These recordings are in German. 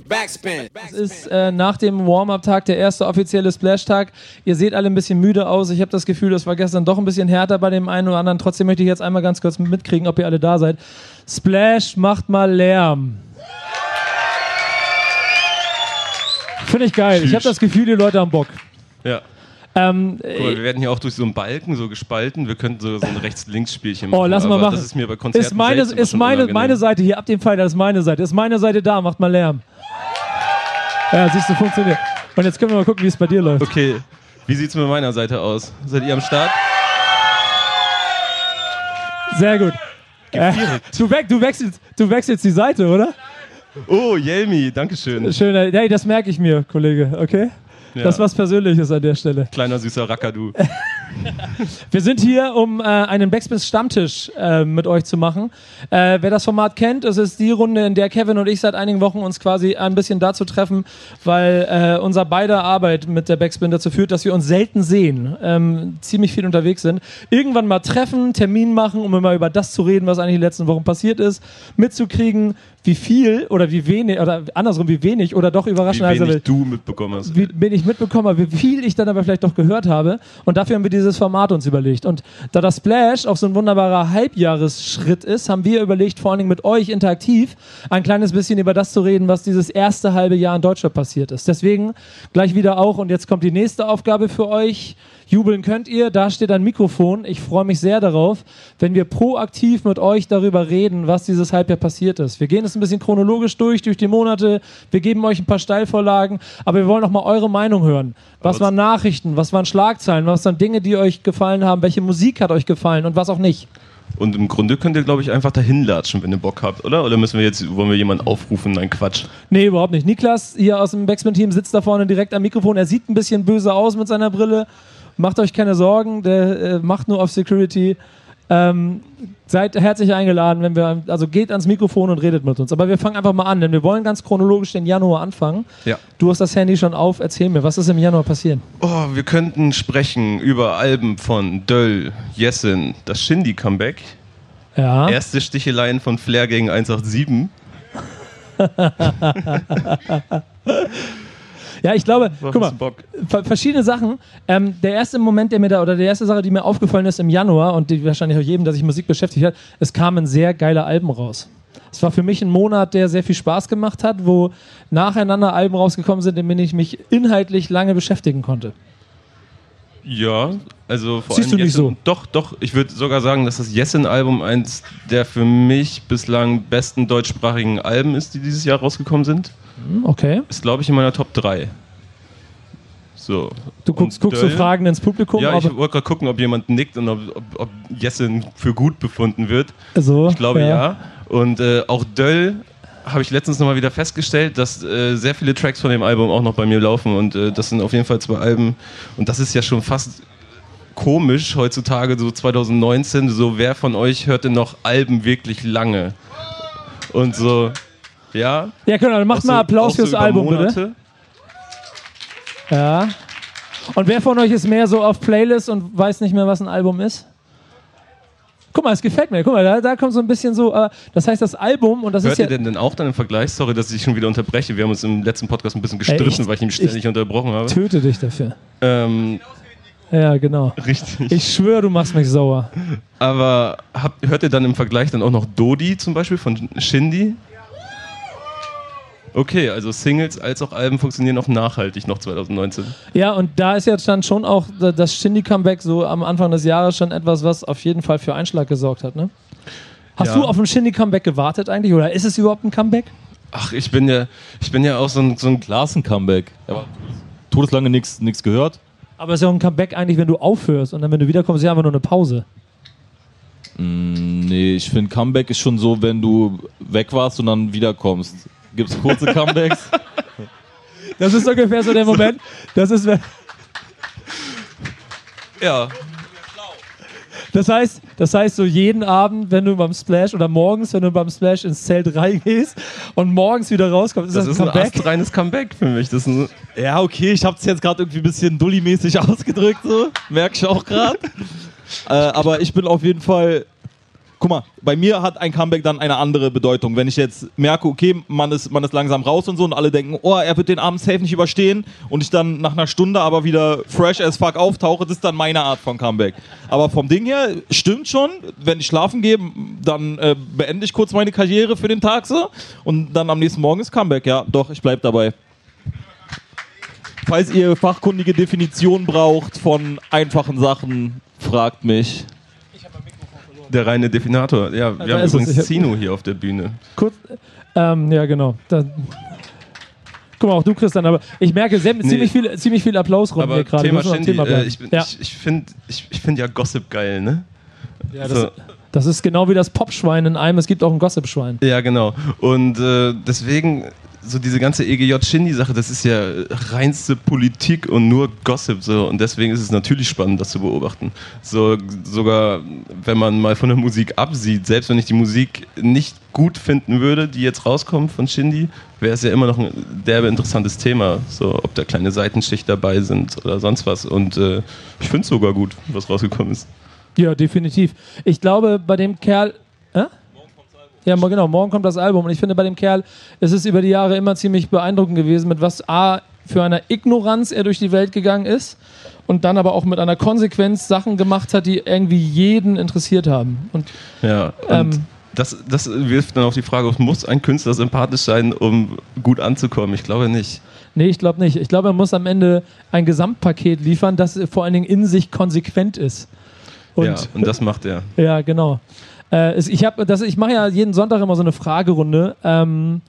Backspin. Es ist äh, nach dem Warm-Up-Tag der erste offizielle Splash-Tag. Ihr seht alle ein bisschen müde aus. Ich habe das Gefühl, das war gestern doch ein bisschen härter bei dem einen oder anderen. Trotzdem möchte ich jetzt einmal ganz kurz mitkriegen, ob ihr alle da seid. Splash macht mal Lärm. Finde ich geil. Ich habe das Gefühl, die Leute haben Bock. Ja. Ähm, Guck mal, wir werden hier auch durch so einen Balken so gespalten. Wir könnten so, so ein Rechts-Links-Spielchen Oh, machen. lass mal machen. Das ist mir bei Konzerten ist meine, ist meine, meine Seite hier, ab dem das ist meine Seite. Ist meine Seite da, macht mal Lärm. Ja, siehst du, funktioniert. Und jetzt können wir mal gucken, wie es bei dir läuft. Okay, wie sieht's mit meiner Seite aus? Seid ihr am Start? Sehr gut. Äh, du, we du, wechselst, du wechselst die Seite, oder? Oh, Jelmi, Dankeschön. Schön, äh, hey, das merke ich mir, Kollege, okay? Ja. Das ist was Persönliches an der Stelle. Kleiner süßer Rackadu. Wir sind hier, um äh, einen Backspin-Stammtisch äh, mit euch zu machen. Äh, wer das Format kennt, es ist die Runde, in der Kevin und ich seit einigen Wochen uns quasi ein bisschen dazu treffen, weil äh, unser beider Arbeit mit der Backspin dazu führt, dass wir uns selten sehen, ähm, ziemlich viel unterwegs sind. Irgendwann mal treffen, Termin machen, um mal über das zu reden, was eigentlich in den letzten Wochen passiert ist, mitzukriegen, wie viel oder wie wenig, oder andersrum, wie wenig oder doch Wie überraschenderweise wenig du mitbekommen hast. wie, bin ich mitbekommen, wie viel ich dann aber vielleicht doch gehört habe. Und dafür haben wir dieses Format uns überlegt. Und da das Splash auch so ein wunderbarer Halbjahresschritt ist, haben wir überlegt, vor allen Dingen mit euch interaktiv ein kleines bisschen über das zu reden, was dieses erste halbe Jahr in Deutschland passiert ist. Deswegen gleich wieder auch, und jetzt kommt die nächste Aufgabe für euch. Jubeln könnt ihr, da steht ein Mikrofon. Ich freue mich sehr darauf, wenn wir proaktiv mit euch darüber reden, was dieses Halbjahr passiert ist. Wir gehen es ein bisschen chronologisch durch, durch die Monate. Wir geben euch ein paar Steilvorlagen, aber wir wollen auch mal eure Meinung hören. Was waren Nachrichten, was waren Schlagzeilen, was waren Dinge, die euch gefallen haben, welche Musik hat euch gefallen und was auch nicht. Und im Grunde könnt ihr, glaube ich, einfach dahin latschen, wenn ihr Bock habt, oder? Oder müssen wir jetzt, wollen wir jemanden aufrufen? Nein, Quatsch. Nee, überhaupt nicht. Niklas hier aus dem Backspin-Team sitzt da vorne direkt am Mikrofon. Er sieht ein bisschen böse aus mit seiner Brille. Macht euch keine Sorgen, der äh, macht nur auf Security. Ähm, seid herzlich eingeladen, wenn wir, also geht ans Mikrofon und redet mit uns. Aber wir fangen einfach mal an, denn wir wollen ganz chronologisch den Januar anfangen. Ja. Du hast das Handy schon auf, erzähl mir, was ist im Januar passiert? Oh, wir könnten sprechen über Alben von Döll, Jessen, das Shindy-Comeback, Ja. erste Sticheleien von Flair gegen 187. Ja, ich glaube, Worauf guck mal, ver- verschiedene Sachen. Ähm, der erste Moment, der mir da, oder die erste Sache, die mir aufgefallen ist im Januar und die wahrscheinlich auch jedem, der sich Musik beschäftigt hat, es kamen sehr geile Alben raus. Es war für mich ein Monat, der sehr viel Spaß gemacht hat, wo nacheinander Alben rausgekommen sind, in denen ich mich inhaltlich lange beschäftigen konnte. Ja, also vor Siehst allem du nicht so? Doch, doch. Ich würde sogar sagen, dass das Jessen-Album eins der für mich bislang besten deutschsprachigen Alben ist, die dieses Jahr rausgekommen sind. Hm, Okay. Ist, glaube ich, in meiner Top 3. So. Du guckst, guckst so Döll? Fragen ins Publikum, Ja, ich wollte gerade gucken, ob jemand nickt und ob, ob, ob Jessen für gut befunden wird. so. Ich glaube ja. Und äh, auch Döll habe ich letztens nochmal wieder festgestellt, dass äh, sehr viele Tracks von dem Album auch noch bei mir laufen. Und äh, das sind auf jeden Fall zwei Alben. Und das ist ja schon fast komisch heutzutage, so 2019. So, wer von euch hört denn noch Alben wirklich lange? Und so, ja. Ja, genau, dann macht so- mal Applaus so fürs Album, bitte. Monate. Ja. Und wer von euch ist mehr so auf Playlist und weiß nicht mehr, was ein Album ist? Guck mal, es gefällt mir. Guck mal, da, da kommt so ein bisschen so. Äh, das heißt, das Album, und das Hört ist ja. ihr denn denn auch dann im Vergleich? Sorry, dass ich schon wieder unterbreche. Wir haben uns im letzten Podcast ein bisschen Ey, gestritten, ich- weil ich ihn ständig unterbrochen habe. Töte dich dafür. Ähm, Ja, genau. richtig. Ich schwöre, du machst mich sauer. Aber habt, hört ihr dann im Vergleich dann auch noch Dodi zum Beispiel von Shindy? Okay, also Singles als auch Alben funktionieren auch nachhaltig noch 2019. Ja, und da ist jetzt dann schon auch da- das Shindy-Comeback so am Anfang des Jahres schon etwas, was auf jeden Fall für Einschlag gesorgt hat, ne? Hast Ja. du auf ein Shindy-Comeback gewartet eigentlich? Oder ist es überhaupt ein Comeback? Ach, ich bin ja, ich bin ja auch so ein, so ein Klar ist ein Comeback. Aber todeslange nichts gehört. Aber es ist ja auch ein Comeback eigentlich, wenn du aufhörst und dann, wenn du wiederkommst, ist ja einfach nur eine Pause. Mm, Nee, ich finde Comeback ist schon so, wenn du weg warst und dann wiederkommst. Gibt es kurze Comebacks? Das ist ungefähr so der Moment. Das ist, ja, Das heißt, das heißt, so jeden Abend, wenn du beim Splash oder morgens, wenn du beim Splash ins Zelt reingehst und morgens wieder rauskommst, ist das das, ist ein ein Comeback. astreines Comeback für mich. Das ist ein, ja, okay, ich hab's jetzt gerade irgendwie ein bisschen dulli-mäßig ausgedrückt, so. Merk ich auch gerade. äh, aber ich bin auf jeden Fall guck mal, bei mir hat ein Comeback dann eine andere Bedeutung. Wenn ich jetzt merke, okay, man ist, man ist langsam raus und so und alle denken, oh, er wird den Abend safe nicht überstehen und ich dann nach einer Stunde aber wieder fresh as fuck auftauche, das ist dann meine Art von Comeback. Aber vom Ding her, stimmt schon, wenn ich schlafen gehe, dann äh, beende ich kurz meine Karriere für den Tag so und dann am nächsten Morgen ist Comeback, ja, doch, ich bleib dabei. Falls ihr fachkundige Definitionen braucht von einfachen Sachen, fragt mich. Der reine Definator. Ja, wir Da haben es. übrigens hab- Zino hier auf der Bühne. Kurz, ähm, ja, genau. Da, guck mal, auch du, Christian, aber ich merke sehr, ziemlich, viel, ziemlich viel Applausrunden Aber hier gerade. Thema Shindy, Thema äh, ich, ja, ich, ich finde ich, ich find ja Gossip geil, ne? ja, das, so. das ist genau wie das Popschwein in einem. Es gibt auch ein Gossip-Schwein. Ja, genau. Und äh, deswegen, so diese ganze EGJ-Shindy-Sache, das ist ja reinste Politik und nur Gossip. So. Und deswegen ist es natürlich spannend, das zu beobachten. So, sogar wenn man mal von der Musik absieht, selbst wenn ich die Musik nicht gut finden würde, die jetzt rauskommt von Shindy, wäre es ja immer noch ein derbe interessantes Thema. So, ob da kleine Seitenschicht dabei sind oder sonst was. Und äh, ich finde es sogar gut, was rausgekommen ist. Ja, definitiv. Ich glaube, bei dem Kerl. Ja, genau, morgen kommt das Album. Und ich finde, bei dem Kerl ist es über die Jahre immer ziemlich beeindruckend gewesen, mit was A für eine Ignoranz er durch die Welt gegangen ist und dann aber auch mit einer Konsequenz Sachen gemacht hat, die irgendwie jeden interessiert haben. Und Ja, und Ähm, das, das wirft dann auf die Frage, muss ein Künstler sympathisch sein, um gut anzukommen? Ich glaube nicht. nee, ich glaube nicht. Ich glaube, er muss am Ende ein Gesamtpaket liefern, das vor allen Dingen in sich konsequent ist. Und ja, und das macht er. Ja, genau. Äh, ich das, ich mache ja jeden Sonntag immer so eine Fragerunde, ähm,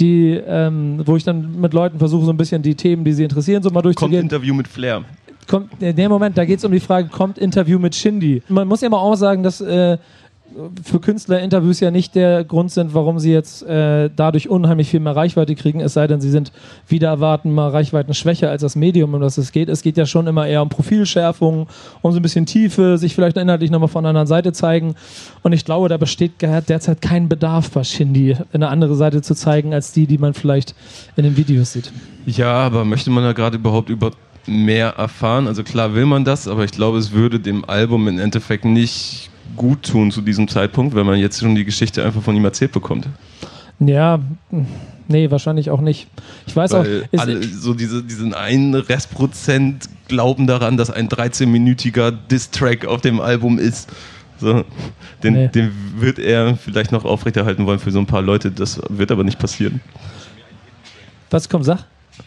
die, ähm, wo ich dann mit Leuten versuche, so ein bisschen die Themen, die sie interessieren, so mal Kommt durchzugehen. Interview mit Flair. Kommt, in dem Moment, da geht es um die Frage, kommt Interview mit Shindy? Man muss ja mal auch sagen, dass äh, für Künstler Interviews ja nicht der Grund sind, warum sie jetzt äh, dadurch unheimlich viel mehr Reichweite kriegen, es sei denn, sie sind wieder erwarten mal Reichweiten schwächer als das Medium, um das es geht. Es geht ja schon immer eher um Profilschärfung, um so ein bisschen Tiefe, sich vielleicht inhaltlich nochmal von einer anderen Seite zeigen. Und ich glaube, da besteht derzeit kein Bedarf bei Shindy, eine andere Seite zu zeigen, als die, die man vielleicht in den Videos sieht. Ja, aber möchte man da gerade überhaupt über mehr erfahren? Also klar will man das, aber ich glaube, es würde dem Album im Endeffekt nicht gut tun zu diesem Zeitpunkt, wenn man jetzt schon die Geschichte einfach von ihm erzählt bekommt. Ja, nee, wahrscheinlich auch nicht. Ich weiß auch, Weil ist, alle, so diese, diesen einen Restprozent glauben daran, dass ein 13-minütiger Diss-Track auf dem Album ist. So, den, Nee. den wird er vielleicht noch aufrechterhalten wollen für so ein paar Leute. Das wird aber nicht passieren. was kommt, sag?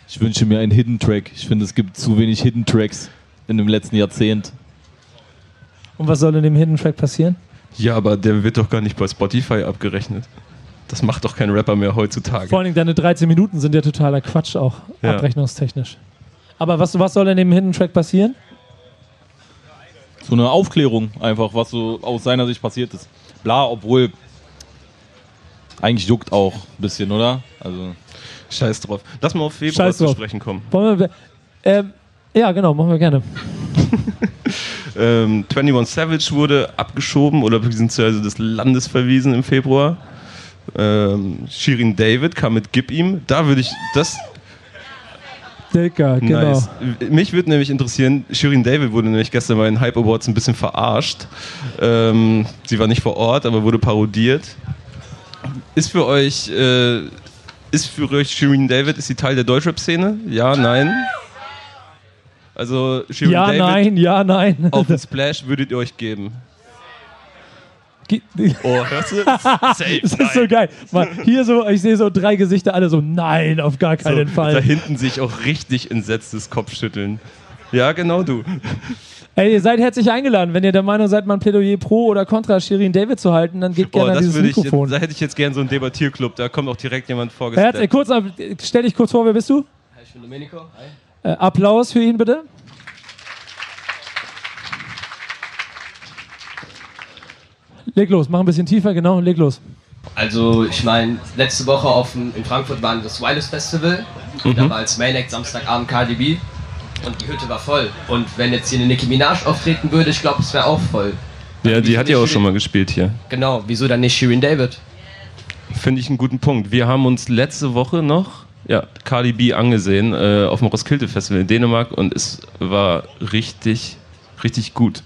Ich wünsche mir einen Hidden Track. Ich finde, es gibt zu wenig Hidden Tracks in dem letzten Jahrzehnt. Und was soll in dem Hidden Track passieren? Ja, aber der wird doch gar nicht bei Spotify abgerechnet. Das macht doch kein Rapper mehr heutzutage. Vor allen Dingen deine 13 Minuten sind ja totaler Quatsch auch, Ja. abrechnungstechnisch. Aber was, was soll in dem Hidden Track passieren? So eine Aufklärung einfach, was so aus seiner Sicht passiert ist. Bla, obwohl eigentlich juckt auch ein bisschen, oder? Also Scheiß drauf. Lass mal auf Februar Scheiß zu drauf. sprechen kommen. Wollen wir, ähm, ja, genau, machen wir gerne. Ähm, 21 Savage wurde abgeschoben oder beziehungsweise des Landes verwiesen im Februar. Ähm, Shirin David kam mit Gib ihm. Da würde ich das. Dicker, genau. Nice. Mich würde nämlich interessieren, Shirin David wurde nämlich gestern bei den Hype Awards ein bisschen verarscht. Ähm, sie war nicht vor Ort, aber wurde parodiert. Ist für euch, äh, ist für euch Shirin David, ist sie Teil der Deutschrap-Szene? Ja, nein? Also Shirin Ja, David nein, ja, nein. auf den Splash würdet ihr euch geben? Ge- Oh, hörst du? Safe. Das ist so geil. Mal, hier so, ich sehe so drei Gesichter, alle so, nein, auf gar keinen So, Fall. Da hinten sehe ich auch richtig entsetztes Kopfschütteln. Ja, genau du. Ey, ihr seid herzlich eingeladen. Wenn ihr der Meinung seid, mal ein Plädoyer pro oder contra Shirin David zu halten, dann geht Oh, gerne an das dieses würde ich, Mikrofon. da hätte ich jetzt gern so einen Debattierclub. Da kommt auch direkt jemand Herz, vorgestellt. äh, kurz, ab- stell dich kurz vor, wer bist du? Ich bin Domenico. Hi. Äh, Applaus für ihn bitte. Leg los, mach ein bisschen tiefer, genau, leg los. Also, ich meine, letzte Woche auf dem, in Frankfurt war das Wireless Festival. Da war als Main Act Samstagabend Cardi B. Und die Hütte war voll. Und wenn jetzt hier eine Nicki Minaj auftreten würde, ich glaube, es wäre auch voll. ja, die hat ja auch schon mal gespielt hier. Genau, wieso dann nicht Shirin David? Finde ich einen guten Punkt. Wir haben uns letzte Woche noch ja, Cardi B angesehen äh, auf dem Roskilde Festival in Dänemark und es war richtig, richtig gut.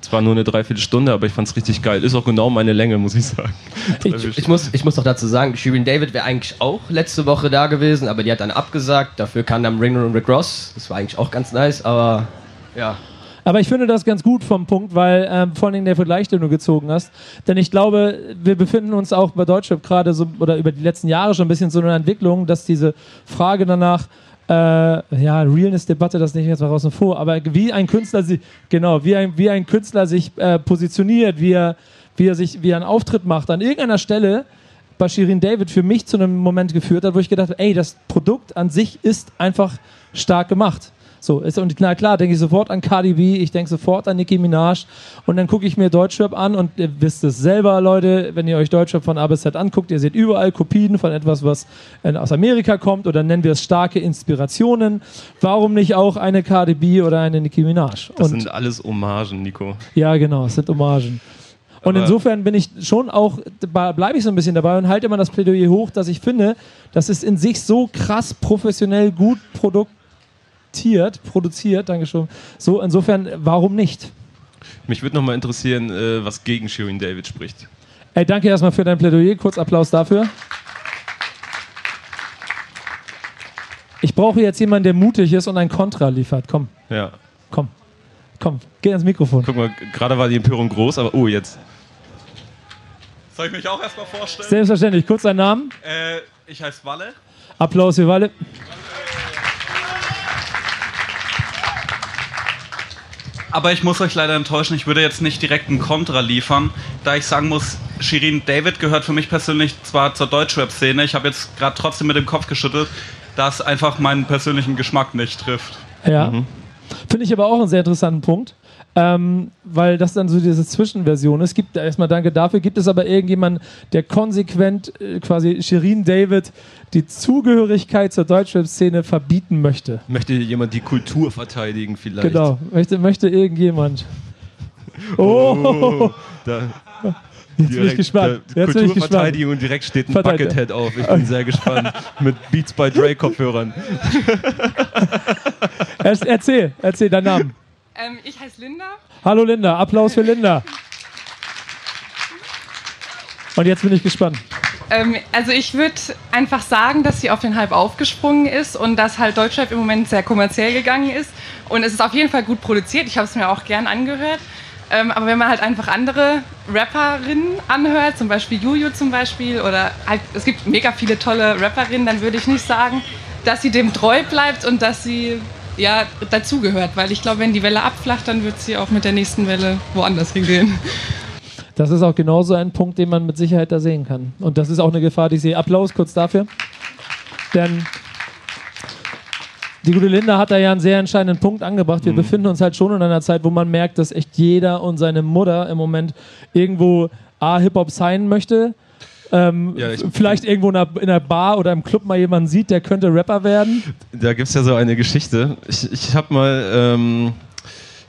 zwar nur eine Dreiviertelstunde, aber ich fand es richtig geil. Ist auch genau meine Länge, muss ich sagen. Ich, ich, muss, ich muss noch dazu sagen, Shirin David wäre eigentlich auch letzte Woche da gewesen, aber die hat dann abgesagt. Dafür kam dann Ring und Rick Ross. Das war eigentlich auch ganz nice, aber ja. Aber ich finde das ganz gut vom Punkt, weil ähm, vor Dingen der Vergleich, den du gezogen hast. Denn ich glaube, wir befinden uns auch bei Deutschrap gerade so oder über die letzten Jahre schon ein bisschen so in einer Entwicklung, dass diese Frage danach, äh, ja, Realness-Debatte, das nicht jetzt mal außen vor, aber wie ein Künstler sich, genau, wie ein, wie ein Künstler sich äh, positioniert, wie er, wie er sich, wie er einen Auftritt macht, an irgendeiner Stelle bei Shirin David für mich zu einem Moment geführt hat, wo ich gedacht habe, ey, das Produkt an sich ist einfach stark gemacht. So, ist, und na klar, denke ich sofort an Cardi B, ich denke sofort an Nicki Minaj und dann gucke ich mir Deutschrap an und ihr wisst es selber, Leute, wenn ihr euch Deutschrap von A bis Z anguckt, ihr seht überall Kopien von etwas, was äh, aus Amerika kommt oder nennen wir es starke Inspirationen. Warum nicht auch eine Cardi B oder eine Nicki Minaj? Das und, sind alles Hommagen, Nico. ja, genau, es sind Hommagen. Und Aber- insofern bin ich schon auch, bleibe ich so ein bisschen dabei und halte immer das Plädoyer hoch, dass ich finde, das ist in sich so krass professionell gut produktiert, produziert, Dankeschön. So, insofern, warum nicht? Mich würde nochmal interessieren, äh, was gegen Shirin David spricht. Ey, danke erstmal für dein Plädoyer, kurz Applaus dafür. Ich brauche jetzt jemanden, der mutig ist und ein Kontra liefert. Komm, Ja. komm, komm, geh ans Mikrofon. Guck mal, gerade war die Empörung groß, aber oh, jetzt. Soll ich mich auch erstmal vorstellen? Selbstverständlich, kurz deinen Namen. Äh, ich heiße Walle. Applaus für Walle. Aber ich muss euch leider enttäuschen, ich würde jetzt nicht direkt einen Kontra liefern, da ich sagen muss, Shirin David gehört für mich persönlich zwar zur Deutschrap-Szene, ich habe jetzt gerade trotzdem mit dem Kopf geschüttelt, da es einfach meinen persönlichen Geschmack nicht trifft. Ja. Finde ich aber auch einen sehr interessanten Punkt. Ähm, weil das dann so diese Zwischenversion ist. Gibt erstmal danke dafür. Gibt es aber irgendjemanden, der konsequent äh, quasi Shirin David die Zugehörigkeit zur Deutschrap-Szene verbieten möchte? Möchte jemand die Kultur verteidigen vielleicht? Genau. Möchte, möchte irgendjemand. Oh, Da, jetzt bin ich gespannt. da- Jetzt bin ich gespannt. Kulturverteidigung und direkt steht ein. Buckethead auf. Ich bin sehr gespannt. Mit Beats by Dre Kopfhörern. Erzähl, erzähl deinen Namen. Ähm, ich heiße Linda. Hallo Linda, Applaus für Linda. Und jetzt bin ich gespannt. Ähm, also ich würde einfach sagen, dass sie auf den Hype aufgesprungen ist und dass halt Deutschrap im Moment sehr kommerziell gegangen ist. Und es ist auf jeden Fall gut produziert. Ich habe es mir auch gern angehört. Ähm, aber wenn man halt einfach andere Rapperinnen anhört, zum Beispiel Juju zum Beispiel, oder halt, es gibt mega viele tolle Rapperinnen, dann würde ich nicht sagen, dass sie dem treu bleibt und dass sie ja dazugehört. Weil ich glaube, wenn die Welle abflacht, dann wird sie auch mit der nächsten Welle woanders hingehen. Das ist auch genauso ein Punkt, den man mit Sicherheit da sehen kann. Und das ist auch eine Gefahr, die ich sehe. Applaus kurz dafür. Denn die gute Linda hat da ja einen sehr entscheidenden Punkt angebracht. Wir befinden uns halt schon in einer Zeit, wo man merkt, dass echt jeder und seine Mutter im Moment irgendwo A, Hip-Hop sein möchte. Ähm, Ja, ich- vielleicht irgendwo in einer, in einer Bar oder im Club mal jemanden sieht, der könnte Rapper werden. Da gibt es ja so eine Geschichte. Ich, ich habe mal, ähm,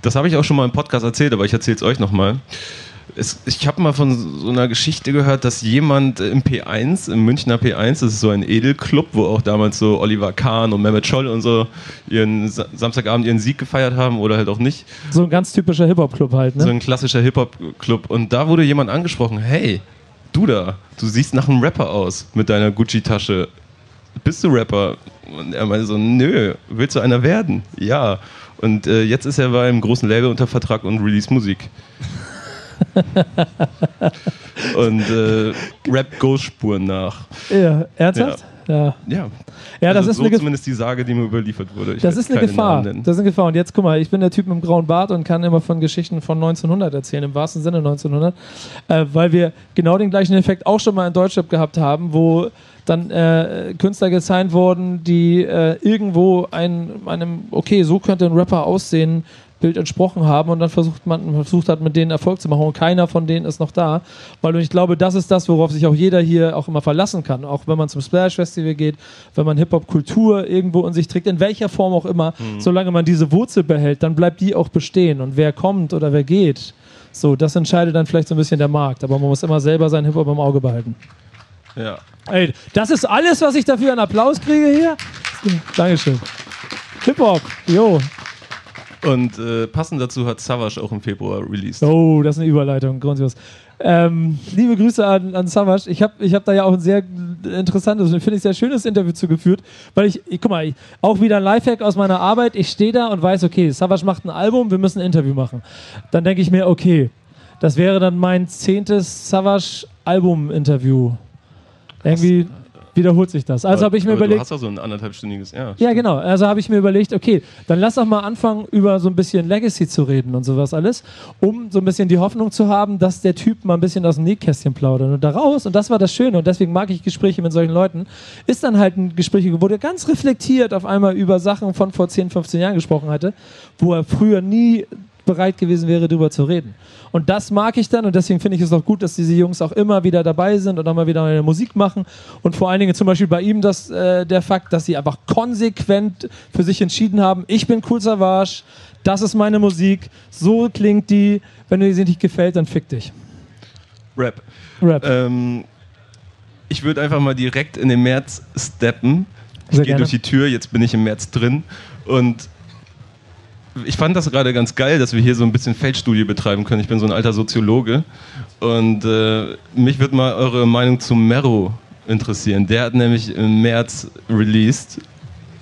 das habe ich auch schon mal im Podcast erzählt, aber ich erzähle es euch nochmal. Ich habe mal von so einer Geschichte gehört, dass jemand im P1, im Münchner P1, das ist so ein Edelclub, wo auch damals so Oliver Kahn und Mehmet Scholl und so ihren Sa- Samstagabend ihren Sieg gefeiert haben oder halt auch nicht. So ein ganz typischer Hip-Hop-Club halt, ne? So ein klassischer Hip-Hop-Club. Und da wurde jemand angesprochen, hey, du da, du siehst nach einem Rapper aus mit deiner Gucci-Tasche. Bist du Rapper? Und er meinte so, nö, willst du einer werden? Ja. Und äh, jetzt ist er bei einem großen Label unter Vertrag und release Musik. und äh, Rap Ghost-Spuren nach. ja, ernsthaft? Ja. Ja, Ja, das also ist so eine zumindest die Sage, die mir überliefert wurde. Ich Das ist eine Gefahr. Das ist eine Gefahr. Und jetzt guck mal, ich bin der Typ mit dem grauen Bart und kann immer von Geschichten von 1900 erzählen, im wahrsten Sinne 1900, äh, weil wir genau den gleichen Effekt auch schon mal in Deutschland gehabt haben, wo dann äh, Künstler gesigned wurden, die äh, irgendwo ein, einem, okay, so könnte ein Rapper aussehen, Bild entsprochen haben und dann versucht man versucht hat, mit denen Erfolg zu machen und keiner von denen ist noch da, weil ich glaube, das ist das, worauf sich auch jeder hier auch immer verlassen kann, auch wenn man zum Splash Festival geht, wenn man Hip Hop Kultur irgendwo in sich trägt, in welcher Form auch immer, solange man diese Wurzel behält, dann bleibt die auch bestehen und wer kommt oder wer geht, so das entscheidet dann vielleicht so ein bisschen der Markt, aber man muss immer selber seinen Hip Hop im Auge behalten. Ja. Ey, das ist alles, was ich dafür an Applaus kriege hier. Dankeschön. Hip Hop, jo. Und äh, passend dazu hat Savage auch im Februar released. Oh, das ist eine Überleitung, grandios. Ähm, liebe Grüße an, an Savage. Ich habe ich hab da ja auch ein sehr interessantes, finde ich, sehr schönes Interview zugeführt, weil ich, ich guck mal, ich, auch wieder ein Lifehack aus meiner Arbeit. Ich stehe da und weiß, okay, Savage macht ein Album, wir müssen ein Interview machen. Dann denke ich mir, okay, das wäre dann mein zehntes Savage Album-Interview. Irgendwie wiederholt sich das. Also habe ich mir überlegt. Du hast doch so ein anderthalbstündiges, ja. Ja, genau. Also habe ich mir überlegt, okay, dann lass doch mal anfangen, über so ein bisschen Legacy zu reden und sowas alles, um so ein bisschen die Hoffnung zu haben, dass der Typ mal ein bisschen aus dem Nähkästchen plaudert. Und daraus, und das war das Schöne, und deswegen mag ich Gespräche mit solchen Leuten, ist dann halt ein Gespräch, wo der ganz reflektiert auf einmal über Sachen von vor 10, 15 Jahren gesprochen hatte, wo er früher nie bereit gewesen wäre, darüber zu reden. Und das mag ich dann und deswegen finde ich es auch gut, dass diese Jungs auch immer wieder dabei sind und auch mal wieder eine Musik machen. Und vor allen Dingen zum Beispiel bei ihm das, äh, der Fakt, dass sie einfach konsequent für sich entschieden haben, ich bin Cool Savage, das ist meine Musik, so klingt die, wenn dir sie nicht gefällt, dann fick dich. Rap. Rap. Ähm, ich würde einfach mal direkt in den März steppen. Ich gehe durch die Tür, jetzt bin ich im März drin und ich fand das gerade ganz geil, dass wir hier so ein bisschen Feldstudie betreiben können. Ich bin so ein alter Soziologe und äh, mich würde mal eure Meinung zu Mero interessieren. Der hat nämlich im März released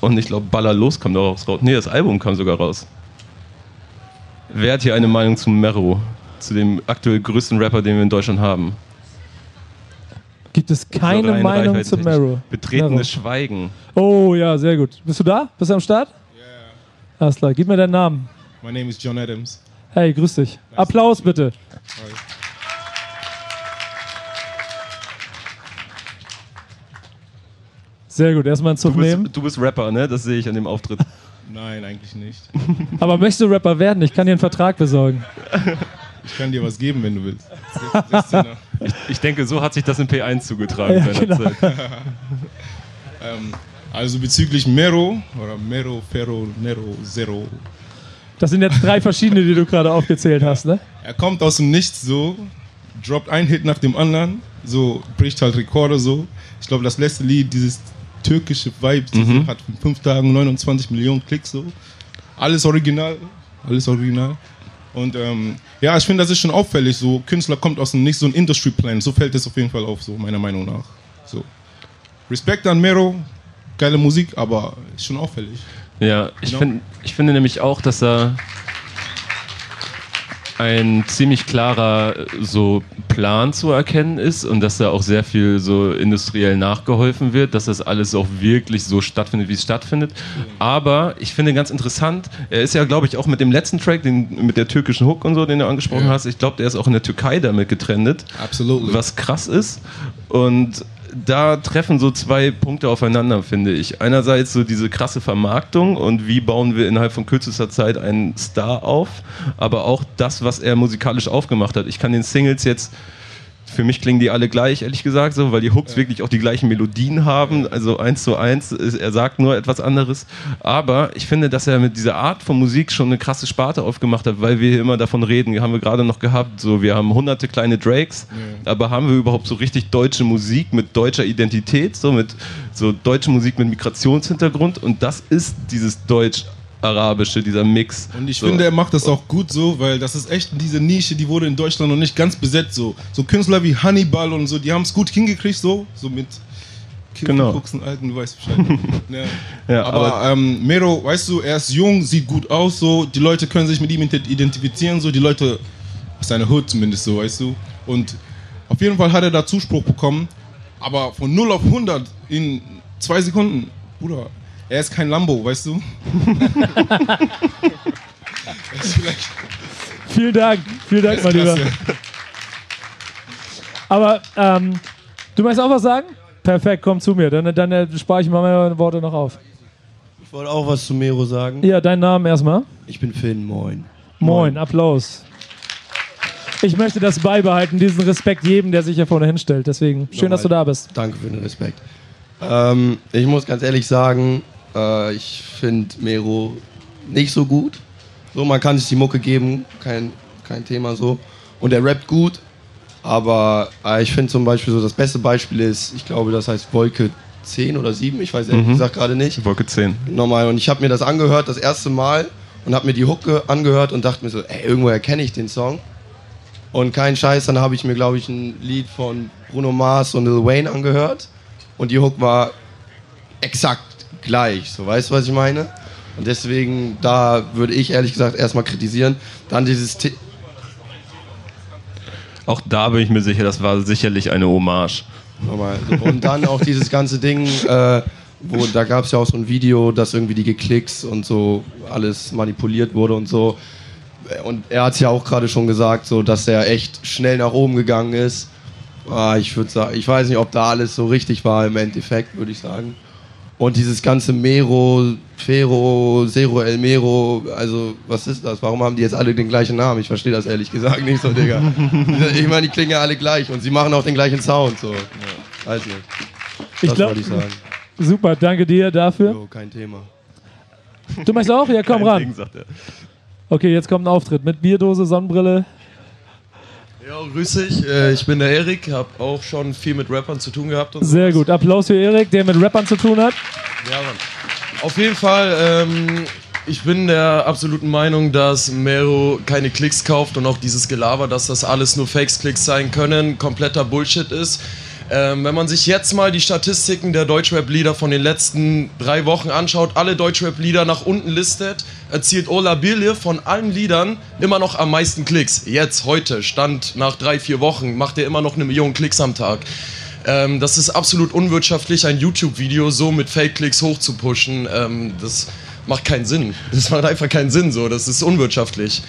und ich glaube Baller los kam daraus raus. Nee, das Album kam sogar raus. Wer hat hier eine Meinung zu Mero? Zu dem aktuell größten Rapper, den wir in Deutschland haben? Gibt es keine Meinung zu. Mero? Betretenes Mero. Schweigen. Oh ja, sehr gut. Bist du da? Bist du am Start? Alles klar, gib mir deinen Namen. My name is John Adams. Hey, grüß dich. Applaus bitte. Sehr gut, erstmal einen Zug Du nehmen. bist, du bist Rapper, ne? Das sehe ich an dem Auftritt. Nein, eigentlich nicht. Aber möchtest du Rapper werden? Ich kann dir einen Vertrag besorgen. Ich kann dir was geben, wenn du willst. 16er. Ich denke, so hat sich das in P1 zugetragen Ja, genau. ähm, also bezüglich Mero oder Mero, Ferro, Nero, Zero. Das sind jetzt drei verschiedene, die du gerade aufgezählt hast, ne? Er kommt aus dem Nichts so, droppt ein Hit nach dem anderen, so bricht halt Rekorde so. Ich glaube, das letzte Lied, dieses türkische Vibe, Mhm. hat in fünf Tagen 29 Millionen Klicks so. Alles original, alles original. Und ähm, ja, ich finde, das ist schon auffällig. So Künstler kommt aus dem Nichts, so ein Industry Plan. So fällt es auf jeden Fall auf, so meiner Meinung nach. So Respekt an Mero, geile Musik, aber ist schon auffällig. Ja, ich, Genau. find, ich finde nämlich auch, dass da ein ziemlich klarer so Plan zu erkennen ist und dass da auch sehr viel so industriell nachgeholfen wird, dass das alles auch wirklich so stattfindet, wie es stattfindet. Aber ich finde ganz interessant, er ist ja, glaube ich, auch mit dem letzten Track, den, mit der türkischen Hook und so, den du angesprochen Ja. hast, ich glaube, der ist auch in der Türkei damit getrennt. Absolut. was krass ist. Und da treffen so zwei Punkte aufeinander, finde ich. Einerseits so diese krasse Vermarktung und wie bauen wir innerhalb von kürzester Zeit einen Star auf, aber auch das, was er musikalisch aufgemacht hat. Ich kann den Singles jetzt für mich klingen die alle gleich, ehrlich gesagt, so, weil die Hooks wirklich auch die gleichen Melodien haben, also eins zu eins. Er sagt nur etwas anderes. Aber ich finde, dass er mit dieser Art von Musik schon eine krasse Sparte aufgemacht hat, weil wir hier immer davon reden, haben wir gerade noch gehabt, so wir haben hunderte kleine Drakes, aber haben wir überhaupt so richtig deutsche Musik mit deutscher Identität, so mit so deutsche Musik mit Migrationshintergrund und das ist dieses Deutsch. Arabische, dieser Mix. Und ich so. finde, er macht das auch gut so, weil das ist echt diese Nische, die wurde in Deutschland noch nicht ganz besetzt so. So Künstler wie Hannibal und so, die haben es gut hingekriegt so, so mit Genau. Kiffen, Alten, du weißt Bescheid. ja. Ja, aber aber- ähm, Mero, weißt du, er ist jung, sieht gut aus so, die Leute können sich mit ihm identifizieren so, die Leute aus seiner Hood zumindest so, weißt du. Und auf jeden Fall hat er da Zuspruch bekommen, aber von 0 auf 100 in zwei Sekunden, Bruder, er ist kein Lambo, weißt du. Vielen Dank, vielen Dank, mein Lieber. Aber ähm, du möchtest auch was sagen? Perfekt, komm zu mir, dann, dann äh, spare ich mal meine Worte noch auf. Ich wollte auch was zu Mero sagen. Ja, deinen Namen erstmal. Ich bin Finn, moin. Moin, Applaus. Ich möchte das beibehalten, diesen Respekt jedem, der sich hier vorne hinstellt. Deswegen, schön, dass du da bist. Danke für den Respekt. Ähm, ich muss ganz ehrlich sagen, äh, ich finde Mero nicht so gut. So, man kann sich die Mucke geben, kein, kein Thema so. Und er rappt gut, aber äh, ich finde zum Beispiel so, das beste Beispiel ist, ich glaube, das heißt Wolke 10 oder 7, ich weiß ehrlich Mhm. gesagt gerade nicht. Wolke 10. Nochmal, und ich habe mir das angehört das erste Mal und habe mir die Hook ge- angehört und dachte mir so, ey, irgendwo erkenne ich den Song. Und kein Scheiß, dann habe ich mir, glaube ich, ein Lied von Bruno Mars und Lil Wayne angehört. Und die Hook war exakt gleich. So, weißt du, was ich meine? Und deswegen, da würde ich ehrlich gesagt erstmal kritisieren. Dann dieses. The Auch da bin ich mir sicher, das war sicherlich eine Hommage. Nochmal. Und dann auch dieses ganze Ding, äh, wo da gab es ja auch so ein Video, dass irgendwie die Geklicks und so alles manipuliert wurde und so. Und er hat es ja auch gerade schon gesagt, so dass er echt schnell nach oben gegangen ist. Ah, ich würde sagen, ich weiß nicht, ob da alles so richtig war im Endeffekt, würde ich sagen. Und dieses ganze Mero, Fero, Zero El Mero, also was ist das? Warum haben die jetzt alle den gleichen Namen? Ich verstehe das ehrlich gesagt nicht so, Digga. ich meine, die klingen ja alle gleich und sie machen auch den gleichen Sound, so. Weiß nicht. Ich Das glaube, wollte ich sagen. super, danke dir dafür. Jo, kein Thema. Du machst auch? Ja, komm Kein ran. Ding, sagt er. Okay, jetzt kommt ein Auftritt mit Bierdose, Sonnenbrille. Ja, grüß dich. Äh, Ich bin der Erik, habe auch schon viel mit Rappern zu tun gehabt. Sehr gut. Applaus für Erik, der mit Rappern zu tun hat. Ja, Mann. Auf jeden Fall, ähm, ich bin der absoluten Meinung, dass Mero keine Klicks kauft und auch dieses Gelaber, dass das alles nur Fakes-Klicks sein können, kompletter Bullshit ist. Ähm, wenn man sich jetzt mal die Statistiken der Deutschrap-Lieder von den letzten drei Wochen anschaut, alle Deutschrap-Lieder nach unten listet, erzielt Ola Birle von allen Liedern immer noch am meisten Klicks. Jetzt, heute, Stand nach drei, vier Wochen, macht er immer noch eine Million Klicks am Tag. Ähm, das ist absolut unwirtschaftlich, ein YouTube-Video so mit Fake-Klicks hochzupushen. Ähm, das macht keinen Sinn. Das macht einfach keinen Sinn so. Das ist unwirtschaftlich.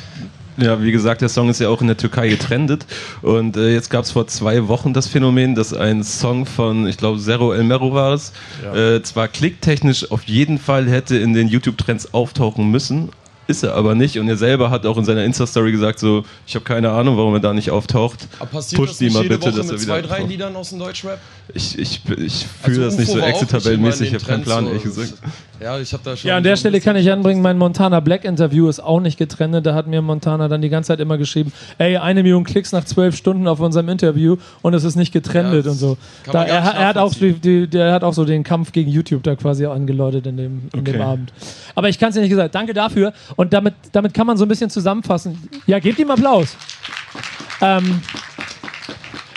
Ja, wie gesagt, der Song ist ja auch in der Türkei getrendet. Und äh, jetzt gab es vor zwei Wochen das Phänomen, dass ein Song von, ich glaube, Zero El Mero war es, äh, zwar klicktechnisch auf jeden Fall hätte in den YouTube-Trends auftauchen müssen, ist er aber nicht. Und er selber hat auch in seiner Insta-Story gesagt, so, ich habe keine Ahnung, warum er da nicht auftaucht. Aber passiert Push das nicht mal jede bitte, Woche dass er mit wieder zwei, drei auftaucht. Liedern aus dem Deutschrap? Ich, ich, ich Also fühle das nicht so Exit-Tabellenmäßig, ich habe keinen in Plan, ehrlich gesagt. Ja, ich habe da schon. Ja, an der Stelle kann ich anbringen, mein Montana Black Interview ist auch nicht getrennt. Da hat mir Montana dann die ganze Zeit immer geschrieben, ey, eine Million Klicks nach zwölf Stunden auf unserem Interview und es ist nicht getrennt Ja, und so. Da, er, er, hat auch die, der hat auch so den Kampf gegen YouTube da quasi angeläutet in dem, in dem Okay. Abend. Aber ich kann es dir nicht gesagt. Danke dafür. Und damit, damit kann man so ein bisschen zusammenfassen. Ja, gebt ihm Applaus. Ähm,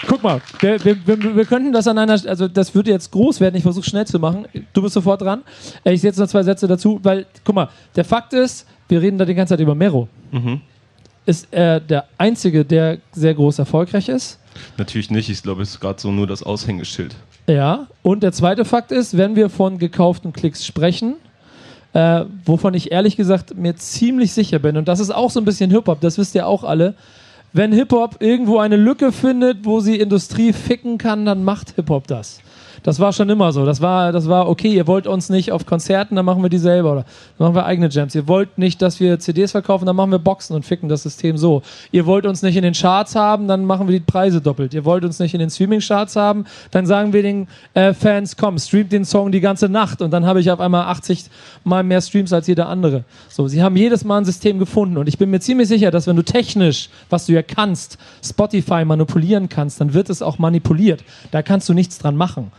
Guck mal, wir, wir, wir, wir könnten das an einer, also das würde jetzt groß werden, ich versuche schnell zu machen. Du bist sofort dran. Äh, Ich setze noch zwei Sätze dazu, weil, guck mal, der Fakt ist, wir reden da die ganze Zeit über Mero. Ist er der Einzige, der sehr groß erfolgreich ist? Natürlich nicht, ich glaube, es ist gerade so nur das Aushängeschild. Ja. Und der zweite Fakt ist, wenn wir von gekauften Klicks sprechen, äh, wovon ich ehrlich gesagt mir ziemlich sicher bin, und das ist auch so ein bisschen Hip-Hop, das wisst ihr auch alle, wenn Hip-Hop irgendwo eine Lücke findet, wo sie Industrie ficken kann, dann macht Hip-Hop das. Das war schon immer so. Das war, das war okay, ihr wollt uns nicht auf Konzerten, dann machen wir die selber. Oder machen wir eigene Jams. Ihr wollt nicht, dass wir CDs verkaufen, dann machen wir Boxen und ficken das System so. Ihr wollt uns nicht in den Charts haben, dann machen wir die Preise doppelt. Ihr wollt uns nicht in den Streaming-Charts haben, dann sagen wir den äh, Fans, komm, streamt den Song die ganze Nacht und dann habe ich auf einmal 80 mal mehr Streams als jeder andere. So, sie haben jedes Mal ein System gefunden und ich bin mir ziemlich sicher, dass wenn du technisch, was du ja kannst, Spotify manipulieren kannst, dann wird es auch manipuliert. Da kannst du nichts dran machen.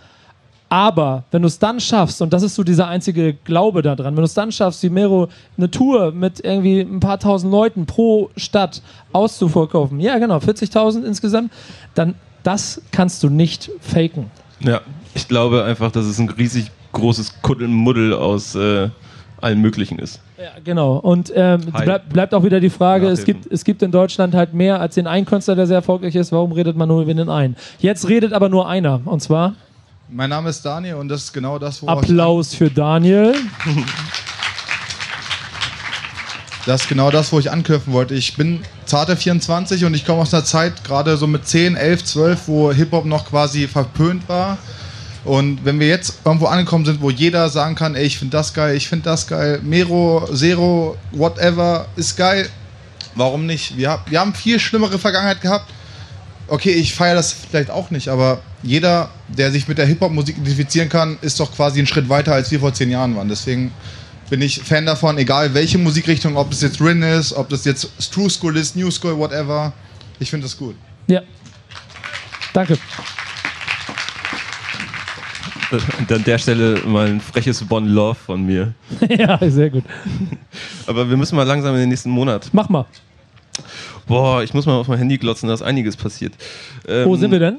Aber wenn du es dann schaffst, und das ist so dieser einzige Glaube daran, wenn du es dann schaffst, wie Mero eine Tour mit irgendwie ein paar tausend Leuten pro Stadt auszuverkaufen, ja genau, 40.000 insgesamt, dann das kannst du nicht faken. Ja, ich glaube einfach, dass es ein riesig großes Kuddelmuddel aus äh, allem Möglichen ist. Ja, genau. Und ähm, bleib, bleibt auch wieder die Frage, es gibt, es gibt in Deutschland halt mehr als den einen Künstler, der sehr erfolgreich ist. Warum redet man nur über den einen? Jetzt redet aber nur einer. Und zwar Mein Name ist Daniel und das ist genau das, ich Applaus für Daniel. Das ist genau das, wo ich anknüpfen wollte. Ich bin zarte 24 und ich komme aus einer Zeit, gerade so mit 10, 11, 12, wo Hip-Hop noch quasi verpönt war. Und wenn wir jetzt irgendwo angekommen sind, wo jeder sagen kann, ey, ich finde das geil, ich finde das geil, Mero, Zero, whatever, ist geil, warum nicht? Wir, wir haben viel schlimmere Vergangenheit gehabt. Okay, ich feiere das vielleicht auch nicht, aber jeder, der sich mit der Hip-Hop-Musik identifizieren kann, ist doch quasi einen Schritt weiter, als wir vor zehn Jahren waren. Deswegen bin ich Fan davon, egal welche Musikrichtung, ob es jetzt Rin ist, ob das jetzt True School ist, New School, whatever. Ich finde das gut. Ja. Danke. Und an der Stelle mal ein freches Bon Love von mir. ja, sehr gut. Aber wir müssen mal langsam in den nächsten Monat. Mach mal. Boah, ich muss mal auf mein Handy glotzen, da ist einiges passiert. Ähm, Wo sind wir denn?